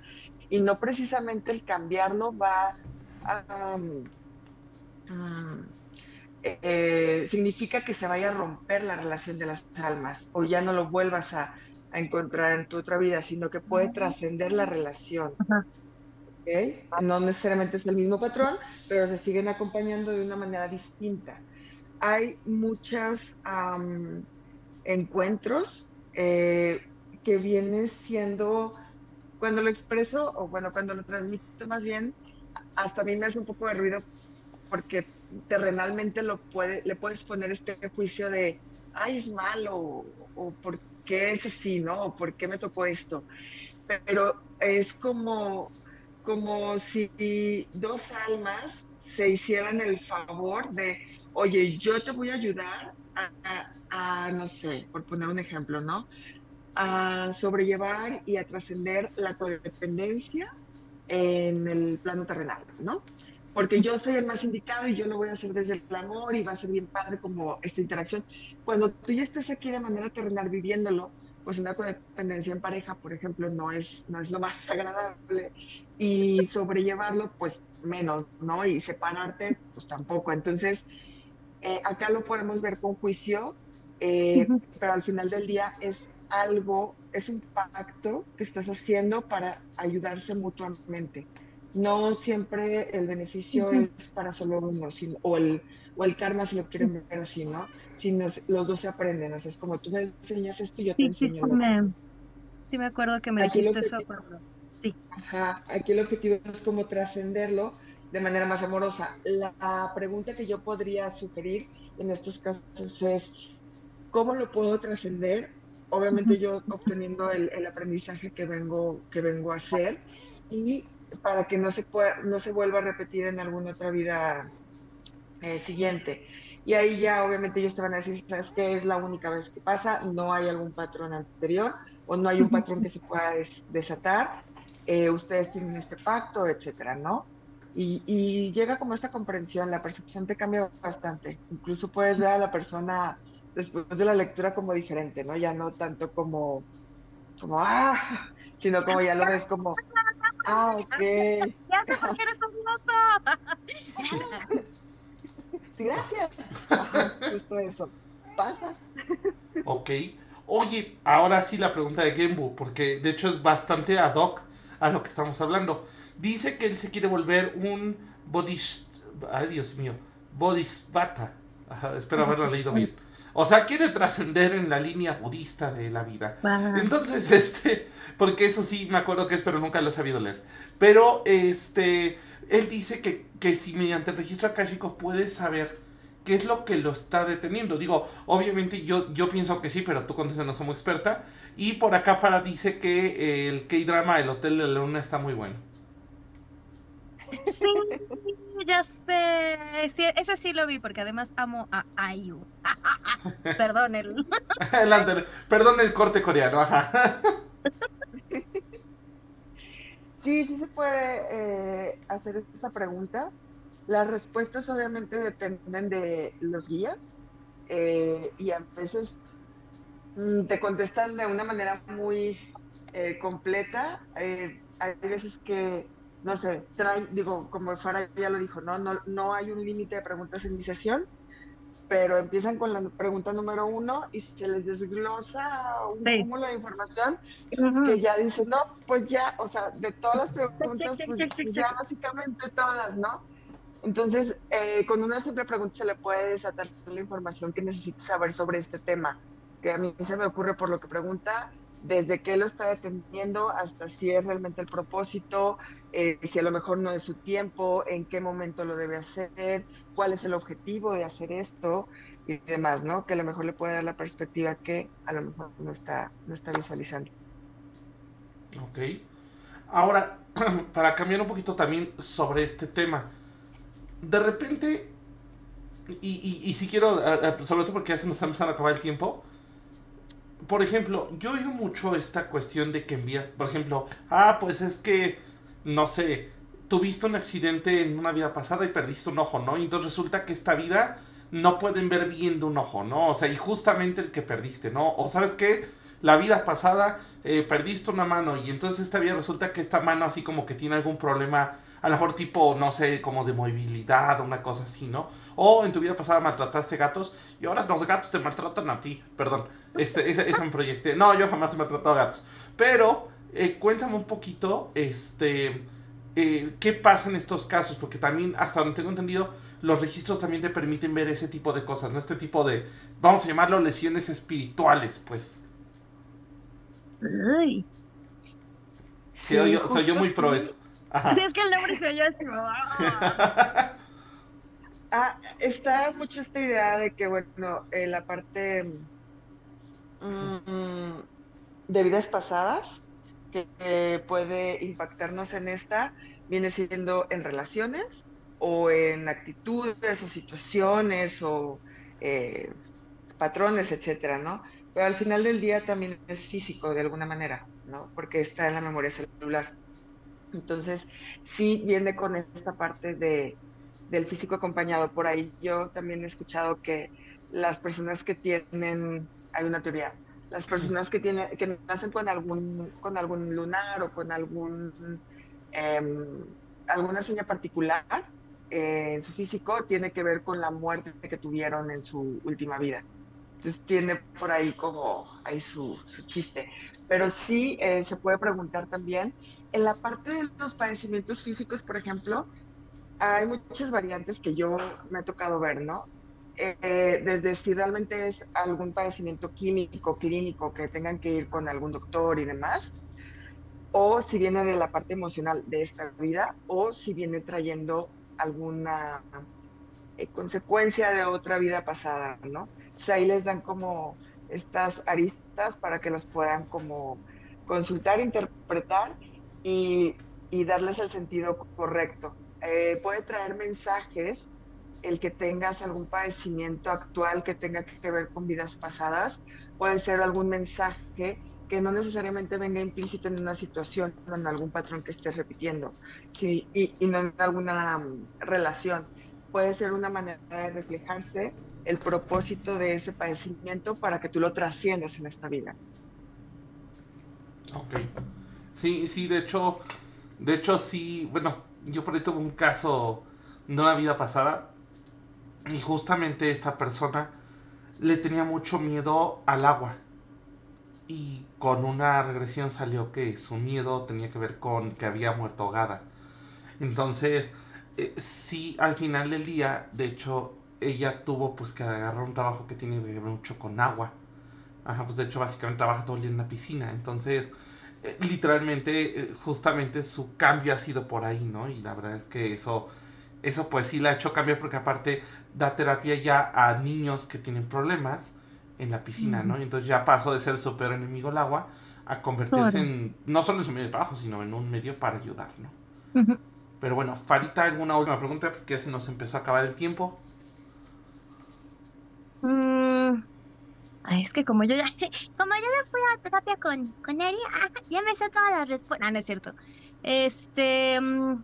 y no precisamente el cambiarlo va a... Eh, significa que se vaya a romper la relación de las almas o ya no lo vuelvas a, encontrar en tu otra vida, sino que puede trascender la relación. No necesariamente es el mismo patrón, pero se siguen acompañando de una manera distinta. Hay muchos encuentros eh, que vienen siendo, cuando lo expreso, o bueno, cuando lo transmito más bien, hasta a mí me hace un poco de ruido porque terrenalmente lo puede, le puedes poner este juicio de, ay, es malo, o, por qué es así, ¿no? Por qué me tocó esto. Pero es como, como si dos almas se hicieran el favor de, oye, yo te voy a ayudar a, no sé, por poner un ejemplo, ¿no? A sobrellevar y a trascender la codependencia en el plano terrenal, ¿no? Porque yo soy el más indicado y yo lo voy a hacer desde el amor y va a ser bien padre como esta interacción. Cuando tú ya estás aquí de manera terrenal viviéndolo, pues una codependencia en pareja, por ejemplo, no es, no es lo más agradable y sobrellevarlo, pues menos, ¿no? Y separarte, pues tampoco. Entonces, eh, acá lo podemos ver con juicio, eh, pero al final del día es algo, es un pacto que estás haciendo para ayudarse mutuamente no siempre el beneficio es para solo uno, o, el, o el karma si lo quieren ver así, ¿no? Sino los dos se aprenden, o sea, es como tú me enseñas esto y yo te enseño. Sí, sí, me, sí me acuerdo que me dijiste eso. Sí. Ajá, aquí el objetivo es como trascenderlo de manera más amorosa. La pregunta que yo podría sugerir en estos casos es, ¿cómo lo puedo trascender? Obviamente yo obteniendo el, el, aprendizaje que vengo, que vengo a hacer y para que no se, pueda, no se vuelva a repetir en alguna otra vida eh, siguiente. Y ahí ya obviamente ellos te van a decir, ¿sabes qué? Es la única vez que pasa, no hay algún patrón anterior o no hay un patrón que se pueda desatar, eh, ustedes tienen este pacto, etcétera, ¿no? Y, y, llega como esta comprensión, la percepción te cambia bastante. Incluso puedes ver a la persona después de la lectura como diferente, ¿no? Ya no tanto como, como, ah, sino como ya lo ves como, Ah, ok. Ya sé por qué eres famoso. Gracias. justo eso. Pasa. Ok. Oye, ahora sí la pregunta de Gembu, porque de hecho es bastante ad hoc a lo que estamos hablando. Dice que él se quiere volver un bodish... Ay, Dios mío. Bodhisattva. espero haberlo leído bien. O sea, quiere trascender en la línea budista de la vida. Entonces, este, porque eso sí me acuerdo que es, pero nunca lo he sabido leer. Pero, este, él dice que, que si mediante el registro akáshico puedes saber qué es lo que lo está deteniendo. Digo, obviamente yo, yo pienso que sí, pero tú contestas no somos experta. Y por acá Farah dice que el K-drama, el Hotel de la Luna, está muy bueno. Sí, ya sé. Sí, ese sí lo vi porque además amo a Ayu. perdón el. perdón el corte coreano. sí, sí se puede eh, hacer esa pregunta. Las respuestas obviamente dependen de los guías eh, y a veces mm, te contestan de una manera muy eh, completa. Eh, hay veces que, no sé, trae, digo, como Farah ya lo dijo, ¿no? No, no hay un límite de preguntas en mi sesión, pero empiezan con la pregunta número uno y se les desglosa un cúmulo de información que ya dicen, no, pues ya, o sea, de todas las preguntas, pues ya básicamente todas, ¿no? Entonces, eh, con una simple pregunta se le puede desatar la información que necesita saber sobre este tema, que a mí se me ocurre por lo que pregunta, desde qué lo está deteniendo hasta si es realmente el propósito, eh, si a lo mejor no es su tiempo, en qué momento lo debe hacer, cuál es el objetivo de hacer esto y demás, ¿no? Que a lo mejor le puede dar la perspectiva que a lo mejor no está, no está visualizando. Ok. Ahora, para cambiar un poquito también sobre este tema, de repente, y, y, si quiero, sobre todo porque ya se nos está empezando a acabar el tiempo, por ejemplo, yo oído mucho esta cuestión de que envías, por ejemplo, ah, pues es que, no sé, tuviste un accidente en una vida pasada y perdiste un ojo, ¿no? Y entonces resulta que esta vida no pueden ver bien de un ojo, ¿no? O sea, y justamente el que perdiste, ¿no? O sabes qué, la vida pasada eh, perdiste una mano y entonces esta vida resulta que esta mano así como que tiene algún problema a lo mejor tipo, no sé, como de movilidad o una cosa así, ¿no? O en tu vida pasada maltrataste gatos y ahora los gatos te maltratan a ti, perdón, este, ese, ese me proyecté. No, yo jamás he maltratado a gatos. Pero, eh, cuéntame un poquito, este, eh, qué pasa en estos casos, porque también, hasta donde tengo entendido, los registros también te permiten ver ese tipo de cosas, ¿no? Este tipo de, vamos a llamarlo lesiones espirituales, pues. Ay. Sí, soy yo muy pro eso. Sí, es que el nombre se oye ah. ah, está mucho esta idea de que, bueno, eh, la parte mm, de vidas pasadas que puede impactarnos en esta viene siendo en relaciones o en actitudes o situaciones o eh, patrones, etcétera, ¿no? Pero al final del día también es físico de alguna manera, ¿no? Porque está en la memoria celular. Entonces, sí viene con esta parte de, del físico acompañado. Por ahí yo también he escuchado que las personas que tienen, hay una teoría, las personas que tienen, que nacen con algún, con algún lunar o con algún em, alguna seña particular eh, en su físico, tiene que ver con la muerte que tuvieron en su última vida. Entonces tiene por ahí como ahí su, su chiste. Pero sí eh, se puede preguntar también en la parte de los padecimientos físicos, por ejemplo, hay muchas variantes que yo me ha tocado ver, ¿no? Eh, desde si realmente es algún padecimiento químico, clínico, que tengan que ir con algún doctor y demás, o si viene de la parte emocional de esta vida, o si viene trayendo alguna eh, consecuencia de otra vida pasada, ¿no? O sea, ahí les dan como estas aristas para que los puedan como consultar, interpretar y, darles el sentido correcto. Eh, puede traer mensajes el que tengas algún padecimiento actual que tenga que ver con vidas pasadas, puede ser algún mensaje que no necesariamente venga implícito en una situación o en algún patrón que estés repitiendo y, y, no en alguna mm, relación. Puede ser una manera de reflejarse el propósito de ese padecimiento para que tú lo trasciendas en esta vida. Ok. Sí, sí, de hecho, de hecho sí, bueno, yo por ahí tuve un caso de una vida pasada y justamente esta persona le tenía mucho miedo al agua y con una regresión salió que su miedo tenía que ver con que había muerto ahogada. Entonces, eh, sí, al final del día, de hecho, ella tuvo pues que agarrar un trabajo que tiene que ver mucho con agua. Ajá, pues de hecho básicamente trabaja todo el día en la piscina. Entonces, literalmente, eh, justamente su cambio ha sido por ahí, ¿no? Y la verdad es que eso, eso pues sí la ha hecho cambiar porque aparte da terapia ya a niños que tienen problemas en la piscina, ¿no? Y entonces ya pasó de ser su peor enemigo el agua a convertirse en, no solo en su medio de trabajo, sino en un medio para ayudar, ¿no? Pero bueno, Farita, ¿alguna última pregunta? Porque ya se nos empezó a acabar el tiempo. Mm, es que como yo ya, como yo ya fui a terapia con, con Eri, ah, ya me sé todas las respuestas. Ah, no es cierto. Este. Mm,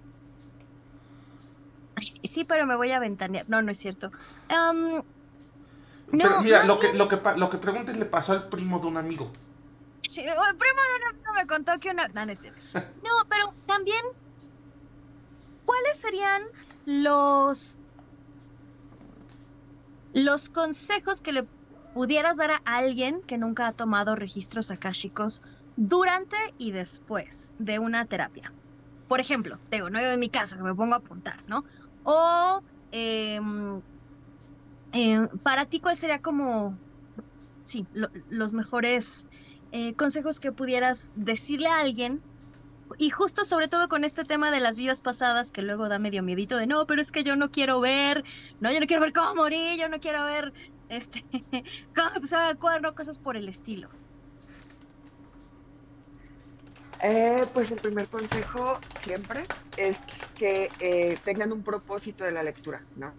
Ay, sí, pero me voy a ventanear. No, no es cierto. Am, Pero mira, lo que, lo, que, lo que preguntes le pasó al primo de un amigo. Sí, el primo de un amigo me contó que una... No, no es cierto. No, pero también, ¿cuáles serían los... los consejos que le pudieras dar a alguien que nunca ha tomado registros akáshicos durante y después de una terapia? Por ejemplo, digo, no en mi caso, que me pongo a apuntar, ¿no? O em, eh, para ti, ¿cuál sería como, sí, lo- los mejores eh, consejos que pudieras decirle a alguien? Y justo sobre todo con este tema de las vidas pasadas, que luego da medio miedito de no, pero es que yo no quiero ver, no, yo no quiero ver cómo morí, yo no quiero ver este cosas por el estilo. Eh, pues el primer consejo siempre es que eh, tengan un propósito de la lectura, ¿no?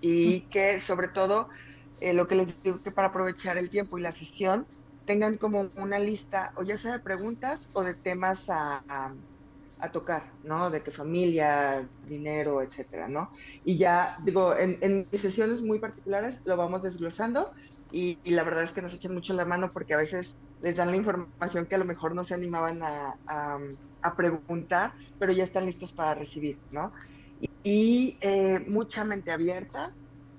Y que sobre todo, eh, lo que les digo que para aprovechar el tiempo y la sesión, tengan como una lista, o ya sea de preguntas o de temas a, a- a tocar, ¿no? De que familia, dinero, etcétera, ¿no? Y ya, digo, en, en mis sesiones muy particulares lo vamos desglosando y, y la verdad es que nos echan mucho la mano porque a veces les dan la información que a lo mejor no se animaban a, a- a preguntar, pero ya están listos para recibir, ¿no? Y, y, eh, mucha mente abierta,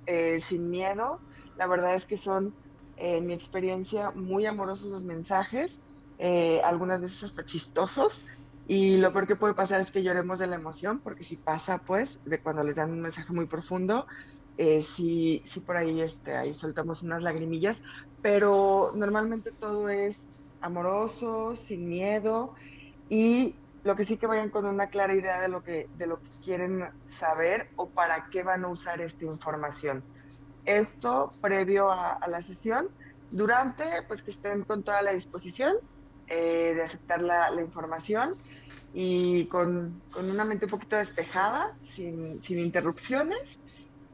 eh, sin miedo. La verdad es que son, eh, en mi experiencia, muy amorosos los mensajes, eh, algunas veces hasta chistosos. Y lo peor que puede pasar es que lloremos de la emoción, porque si pasa, pues, de cuando les dan un mensaje muy profundo, eh, sí, sí por ahí, este, ahí soltamos unas lagrimillas, pero normalmente todo es amoroso, sin miedo y lo que sí que vayan con una clara idea de lo que, de lo que quieren saber o para qué van a usar esta información. Esto previo a, a la sesión, durante, pues que estén con toda la disposición eh, de aceptar la, información y con, con una mente un poquito despejada, sin, sin interrupciones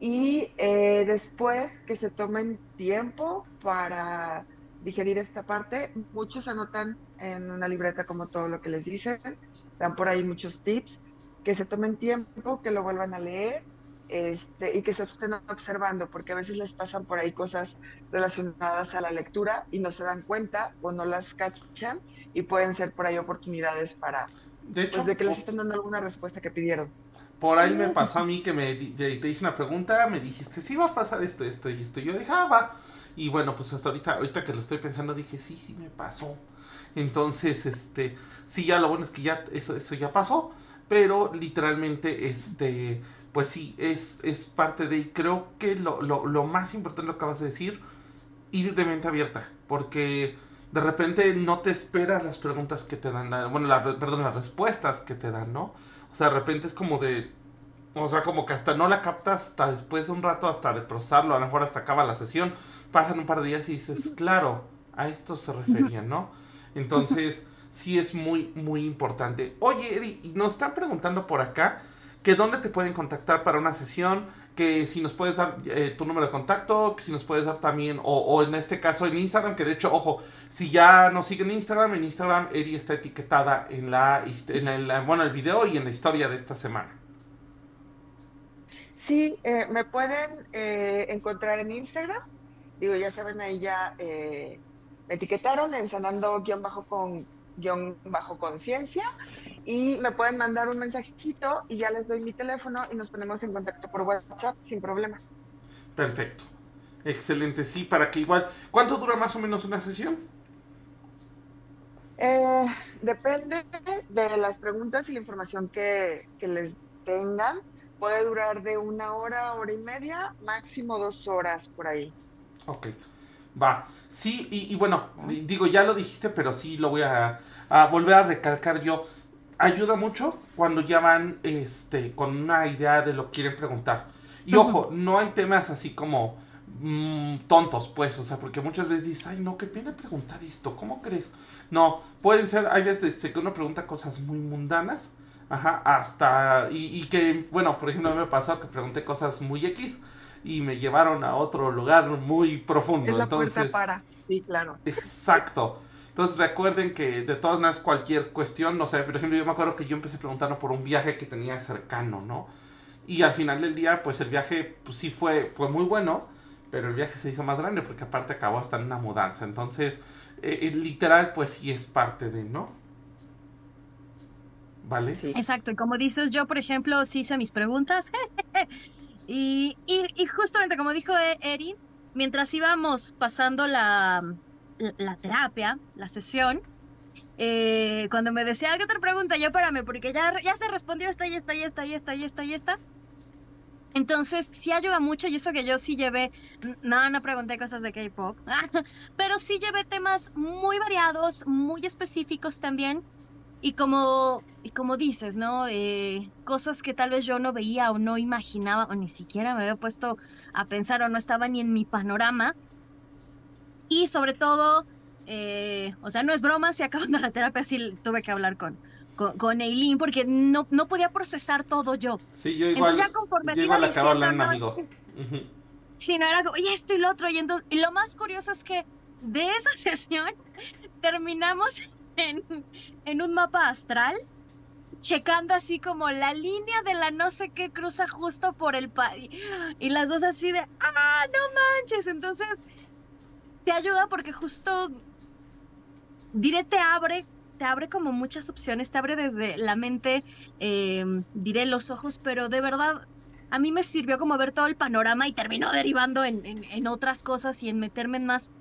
y eh, después que se tomen tiempo para digerir esta parte. Muchos anotan en una libreta como todo lo que les dicen, dan por ahí muchos tips, que se tomen tiempo, que lo vuelvan a leer este, y que se estén observando, porque a veces les pasan por ahí cosas relacionadas a la lectura y no se dan cuenta o no las cachan y pueden ser por ahí oportunidades para, De hecho, pues, de que les estén dando alguna respuesta que pidieron. por ahí me pasó a mí que me te, te hice una pregunta, me dijiste, sí va a pasar esto, esto y esto. Y yo dije, ah, va. Y bueno, pues hasta ahorita, ahorita que lo estoy pensando, dije, sí, sí me pasó. Entonces, este, sí, ya lo bueno es que ya eso, eso ya pasó. Pero literalmente, este, pues sí, es, es parte de. Y creo que lo, lo, lo más importante lo que acabas de decir, ir de mente abierta. Porque de repente no te esperas las preguntas que te dan, bueno, la, perdón, las respuestas que te dan, ¿no? O sea, de repente es como de, o sea, como que hasta no la captas hasta después de un rato, hasta de procesarlo, a lo mejor hasta acaba la sesión, pasan un par de días y dices, claro, a esto se refería, ¿no? Entonces, sí es muy, muy importante. Oye, Eri, y nos están preguntando por acá que dónde te pueden contactar para una sesión, que si nos puedes dar eh, tu número de contacto, si nos puedes dar también, o, o en este caso en Instagram, que de hecho, ojo, si ya nos siguen en Instagram, en Instagram Eri está etiquetada en la, en el, bueno, el video y en la historia de esta semana. Sí, eh, me pueden eh, encontrar en Instagram. Digo, ya saben, ahí ya eh, me etiquetaron en sanando guion bajo conciencia y me pueden mandar un mensajito y ya les doy mi teléfono y nos ponemos en contacto por WhatsApp sin problema. Perfecto. Excelente, sí, para que igual... ¿Cuánto dura más o menos una sesión? Eh, depende de las preguntas y la información que, que les tengan. Puede durar de una hora, hora y media, máximo dos horas por ahí. Ok, va. Sí, y, y bueno, di- digo, ya lo dijiste, pero sí lo voy a, a volver a recalcar yo. Ayuda mucho cuando ya van este, con una idea de lo que quieren preguntar. Y ojo, no hay temas así como mm, tontos, pues, o sea, porque muchas veces dices, ay, no, qué pena preguntar esto, ¿cómo crees? No, pueden ser, hay veces que uno pregunta cosas muy mundanas, ajá, hasta, y, y que, bueno, por ejemplo, me pasó que pregunté cosas muy X y me llevaron a otro lugar muy profundo. Es la Entonces, puerta para. Sí, claro. Exacto. Entonces recuerden que de todas maneras cualquier cuestión, no sé, por ejemplo, yo me acuerdo que yo empecé preguntando por un viaje que tenía cercano, ¿no? Y al final del día, pues el viaje pues, sí fue, fue muy bueno, pero el viaje se hizo más grande porque aparte acabó hasta en una mudanza. Entonces, eh, eh, literal, pues sí es parte de, ¿no? ¿Vale? Exacto, y como dices, yo, por ejemplo, sí hice mis preguntas. y, y, justamente como dijo e-, Eri, mientras íbamos pasando la, la, terapia, la sesión, eh, cuando me decía, ¿qué otra pregunta? Yo párame, porque ya, ya se respondió esta y esta y esta y esta y esta y esta. Entonces, sí ayuda mucho y eso que yo sí llevé, no, no pregunté cosas de K-Pop, pero sí llevé temas muy variados, muy específicos también. Y como, y como dices, ¿no? Eh, cosas que tal vez yo no veía o no imaginaba o ni siquiera me había puesto a pensar o no estaba ni en mi panorama. Y sobre todo, eh, o sea, no es broma, si acabando la terapia sí tuve que hablar con, con, Eileen porque no, no podía procesar todo yo. Sí, yo igual, entonces ya conforme yo igual acabo de hablar un amigo. Sí, no era como, y esto y lo otro. Y, entonces, y lo más curioso es que de esa sesión terminamos en, en un mapa astral checando así como la línea de la no sé qué cruza justo por el país. Y las dos así de, ah, no manches. Entonces, te ayuda porque justo, diré, te abre, te abre como muchas opciones, te abre desde la mente, em, diré los ojos, pero de verdad, a mí me sirvió como ver todo el panorama y terminó derivando en, en otras cosas y en meterme en más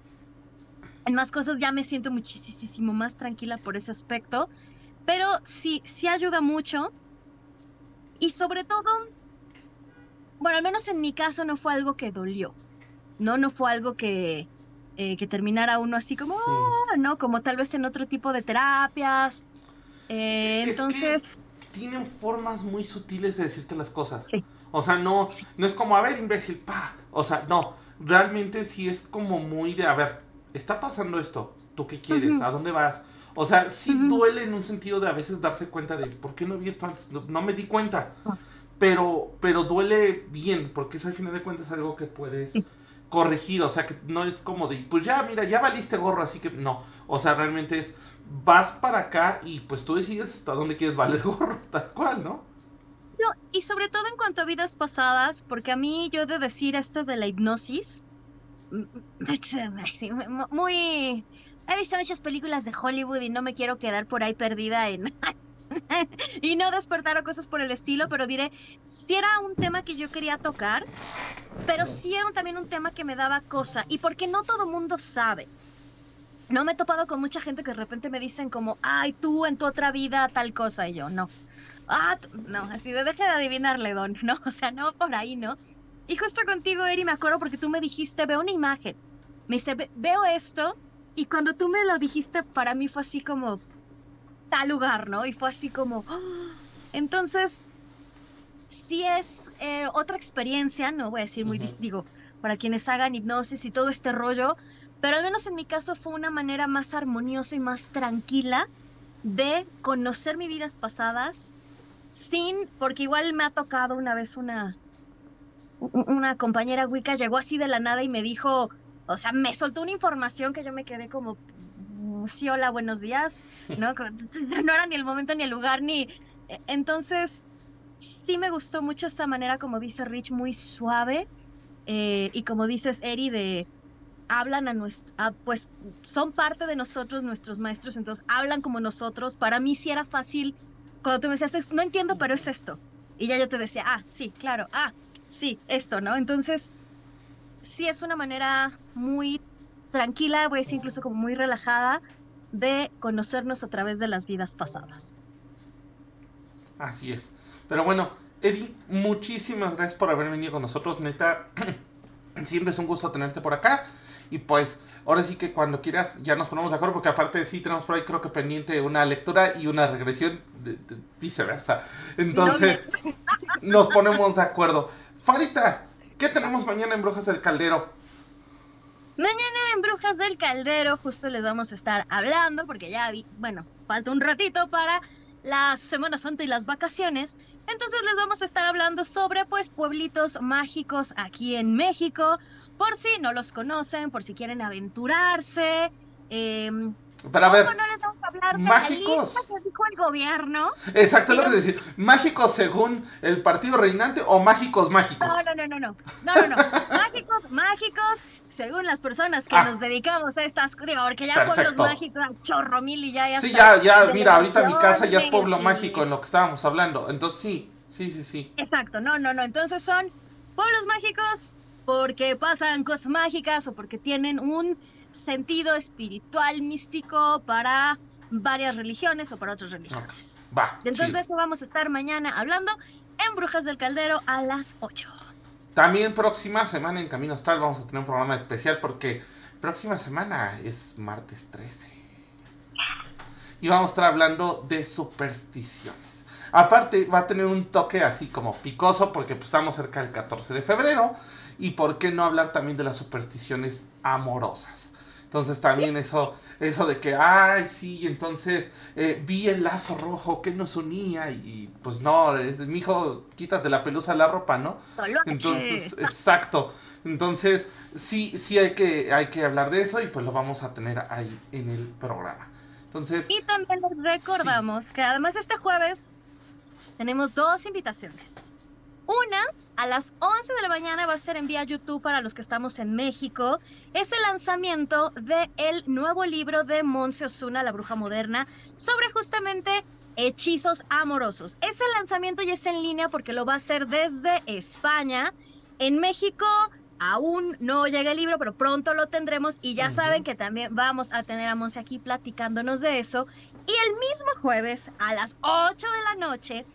en más cosas ya me siento muchísimo más tranquila por ese aspecto, pero sí, sí ayuda mucho. Y sobre todo, bueno, al menos en mi caso no fue algo que dolió, ¿no? No fue algo que, eh, que terminara uno así como, ah", ¿no? Como tal vez en otro tipo de terapias. Eh, entonces... tienen formas muy sutiles de decirte las cosas. O sea, no, no es como, a ver, imbécil, pa. O sea, no, realmente sí es como muy de, a ver, está pasando esto, ¿tú qué quieres? ¿A dónde vas? O sea, sí duele en un sentido de a veces darse cuenta de, ¿por qué no vi esto antes? No, me di cuenta. Ah. Pero, pero duele bien, porque eso al final de cuentas es algo que puedes corregir, o sea, que no es como de, pues ya, mira, ya valiste gorro, así que no. O sea, realmente es, vas para acá y pues tú decides hasta dónde quieres valer gorro, tal cual, ¿no? No, y sobre todo en cuanto a vidas pasadas, porque a mí yo de decir esto de la hipnosis, muy... He visto muchas películas de Hollywood y no me quiero quedar por ahí perdida en... y no despertar o cosas por el estilo, pero diré, si era un tema que yo quería tocar, pero sí era también un tema que me daba cosa, y porque no todo mundo sabe. No me he topado con mucha gente que de repente me dicen como, ay, tú en tu otra vida tal cosa, y yo, no. Ah, no, así de deje de adivinarle, Don, ¿no? O sea, no por ahí, ¿no? Y justo contigo, Eri, me acuerdo porque tú me dijiste, veo una imagen. Me dice, veo esto. Y cuando tú me lo dijiste, para mí fue así como tal lugar, ¿no? Y fue así como... ¡ah! Entonces, sí es eh, otra experiencia, no voy a decir muy, digo, para quienes hagan hipnosis y todo este rollo, pero al menos en mi caso fue una manera más armoniosa y más tranquila de conocer mis vidas pasadas sin, porque igual me ha tocado una vez una, una compañera Wicca llegó así de la nada y me dijo, o sea, me soltó una información que yo me quedé como, mm, sí, hola, buenos días, ¿no? no era ni el momento ni el lugar, ni... E, entonces, sí me gustó mucho esa manera, como dice Rich, muy suave, eh, y como dices, Eri, de hablan a nuestro, pues son parte de nosotros, nuestros maestros, entonces hablan como nosotros. Para mí sí era fácil, cuando tú me decías, no entiendo, pero es esto. Y ya yo te decía, ah, sí, claro, ah, sí, esto, ¿no? Entonces, sí es una manera muy tranquila, voy a decir incluso como muy relajada, de conocernos a través de las vidas pasadas. Así es. Pero bueno, Eddie, muchísimas gracias por haber venido con nosotros. Neta, siempre es un gusto tenerte por acá. Y pues, ahora sí que cuando quieras ya nos ponemos de acuerdo, porque aparte sí tenemos por ahí creo que pendiente una lectura y una regresión, de, viceversa. Entonces, nos ponemos de acuerdo. Farita, ¿qué tenemos mañana en Brujas del Caldero? Mañana en Brujas del Caldero justo les vamos a estar hablando, porque ya vi, bueno, falta un ratito para la Semana Santa y las vacaciones. Entonces les vamos a estar hablando sobre pues pueblitos mágicos aquí en México, por si no los conocen, por si quieren aventurarse. Em, Pero a ver, ¿Cómo no les vamos a hablar de mágicos. la lista que dijo el gobierno? exacto es lo que decir. ¿Mágicos según el partido reinante o mágicos mágicos? No, no, no, no, no, no, no, no. mágicos, mágicos, según las personas que Ah. nos dedicamos a estas, digo, porque ya Perfecto. pueblos mágicos, chorro mil y ya, ya Sí, ya, ya, mira, ahorita mi casa ya es pueblo mágico en lo que estábamos hablando. Entonces sí, sí, sí, sí. Exacto, no, no, no. Entonces son pueblos mágicos porque pasan cosas mágicas o porque tienen un sentido espiritual, místico para varias religiones o para otras religiones. Va. Entonces chido. de eso vamos a estar mañana hablando en Brujas del Caldero a las 8. También próxima semana en Camino Astral vamos a tener un programa especial porque próxima semana es martes 13. Y vamos a estar hablando de supersticiones. Aparte va a tener un toque así como picoso porque pues, estamos cerca del 14 de febrero. Y por qué no hablar también de las supersticiones amorosas. Entonces también eso, eso de que, ay, sí, entonces eh, vi el lazo rojo que nos unía y pues no, es, mi hijo, quítate la pelusa la ropa, ¿no? Entonces, exacto. Entonces, sí, sí hay que, hay que hablar de eso y pues lo vamos a tener ahí en el programa. Entonces, Y también les recordamos que además este jueves tenemos dos invitaciones. Una, a las 11 de la mañana va a ser en vía YouTube para los que estamos en México. Es el lanzamiento del nuevo libro de Monse Osuna, La Bruja Moderna, sobre justamente hechizos amorosos. Ese lanzamiento ya es en línea porque lo va a hacer desde España. En México aún no llega el libro, pero pronto lo tendremos y ya saben que también vamos a tener a Monse aquí platicándonos de eso. Y el mismo jueves a las 8 de la noche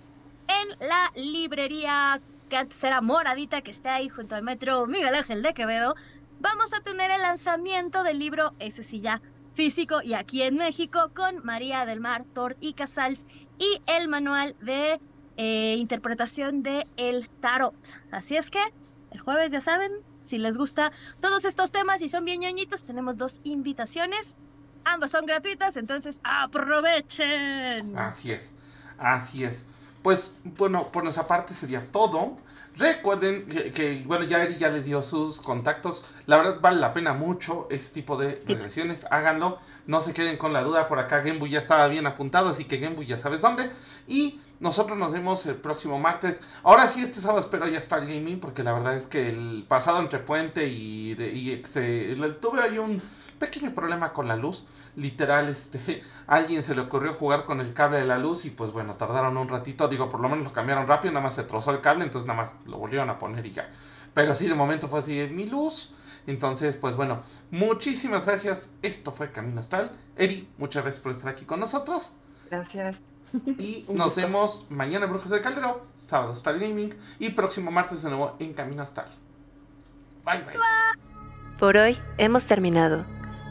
en la librería que antes era Moradita, que está ahí junto al metro Miguel Ángel de Quevedo, vamos a tener el lanzamiento del libro, ese sí ya físico y aquí en México, con María del Mar, Thor y Casals y el manual de eh, interpretación de el tarot. Así es que el jueves ya saben, si les gusta todos estos temas y son bien ñoñitos, tenemos dos invitaciones. Ambas son gratuitas, entonces aprovechen. así es, así es. Pues bueno, por nuestra parte sería todo. Recuerden que, que, bueno, ya Eri ya les dio sus contactos. La verdad vale la pena mucho este tipo de regresiones. Háganlo. No se queden con la duda. Por acá Genbu ya estaba bien apuntado, así que Genbu ya sabes dónde. Y nosotros nos vemos el próximo martes. Ahora sí, este sábado espero ya estar gaming, porque la verdad es que el pasado entre puente y, de- y se- le- tuve ahí un pequeño problema con la luz. Literal, este, alguien se le ocurrió jugar con el cable de la luz y pues bueno, tardaron un ratito. Digo, por lo menos lo cambiaron rápido, nada más se trozó el cable, entonces nada más lo volvieron a poner y ya. Pero sí, de momento fue así, mi luz. Entonces, pues bueno, muchísimas gracias. Esto fue Camino Astral. Eri, muchas gracias por estar aquí con nosotros. Gracias. Y nos gusto. vemos mañana en Brujas del Caldero, sábado Astral Gaming y próximo martes de nuevo en Camino Astral. Bye bye. Por hoy hemos terminado,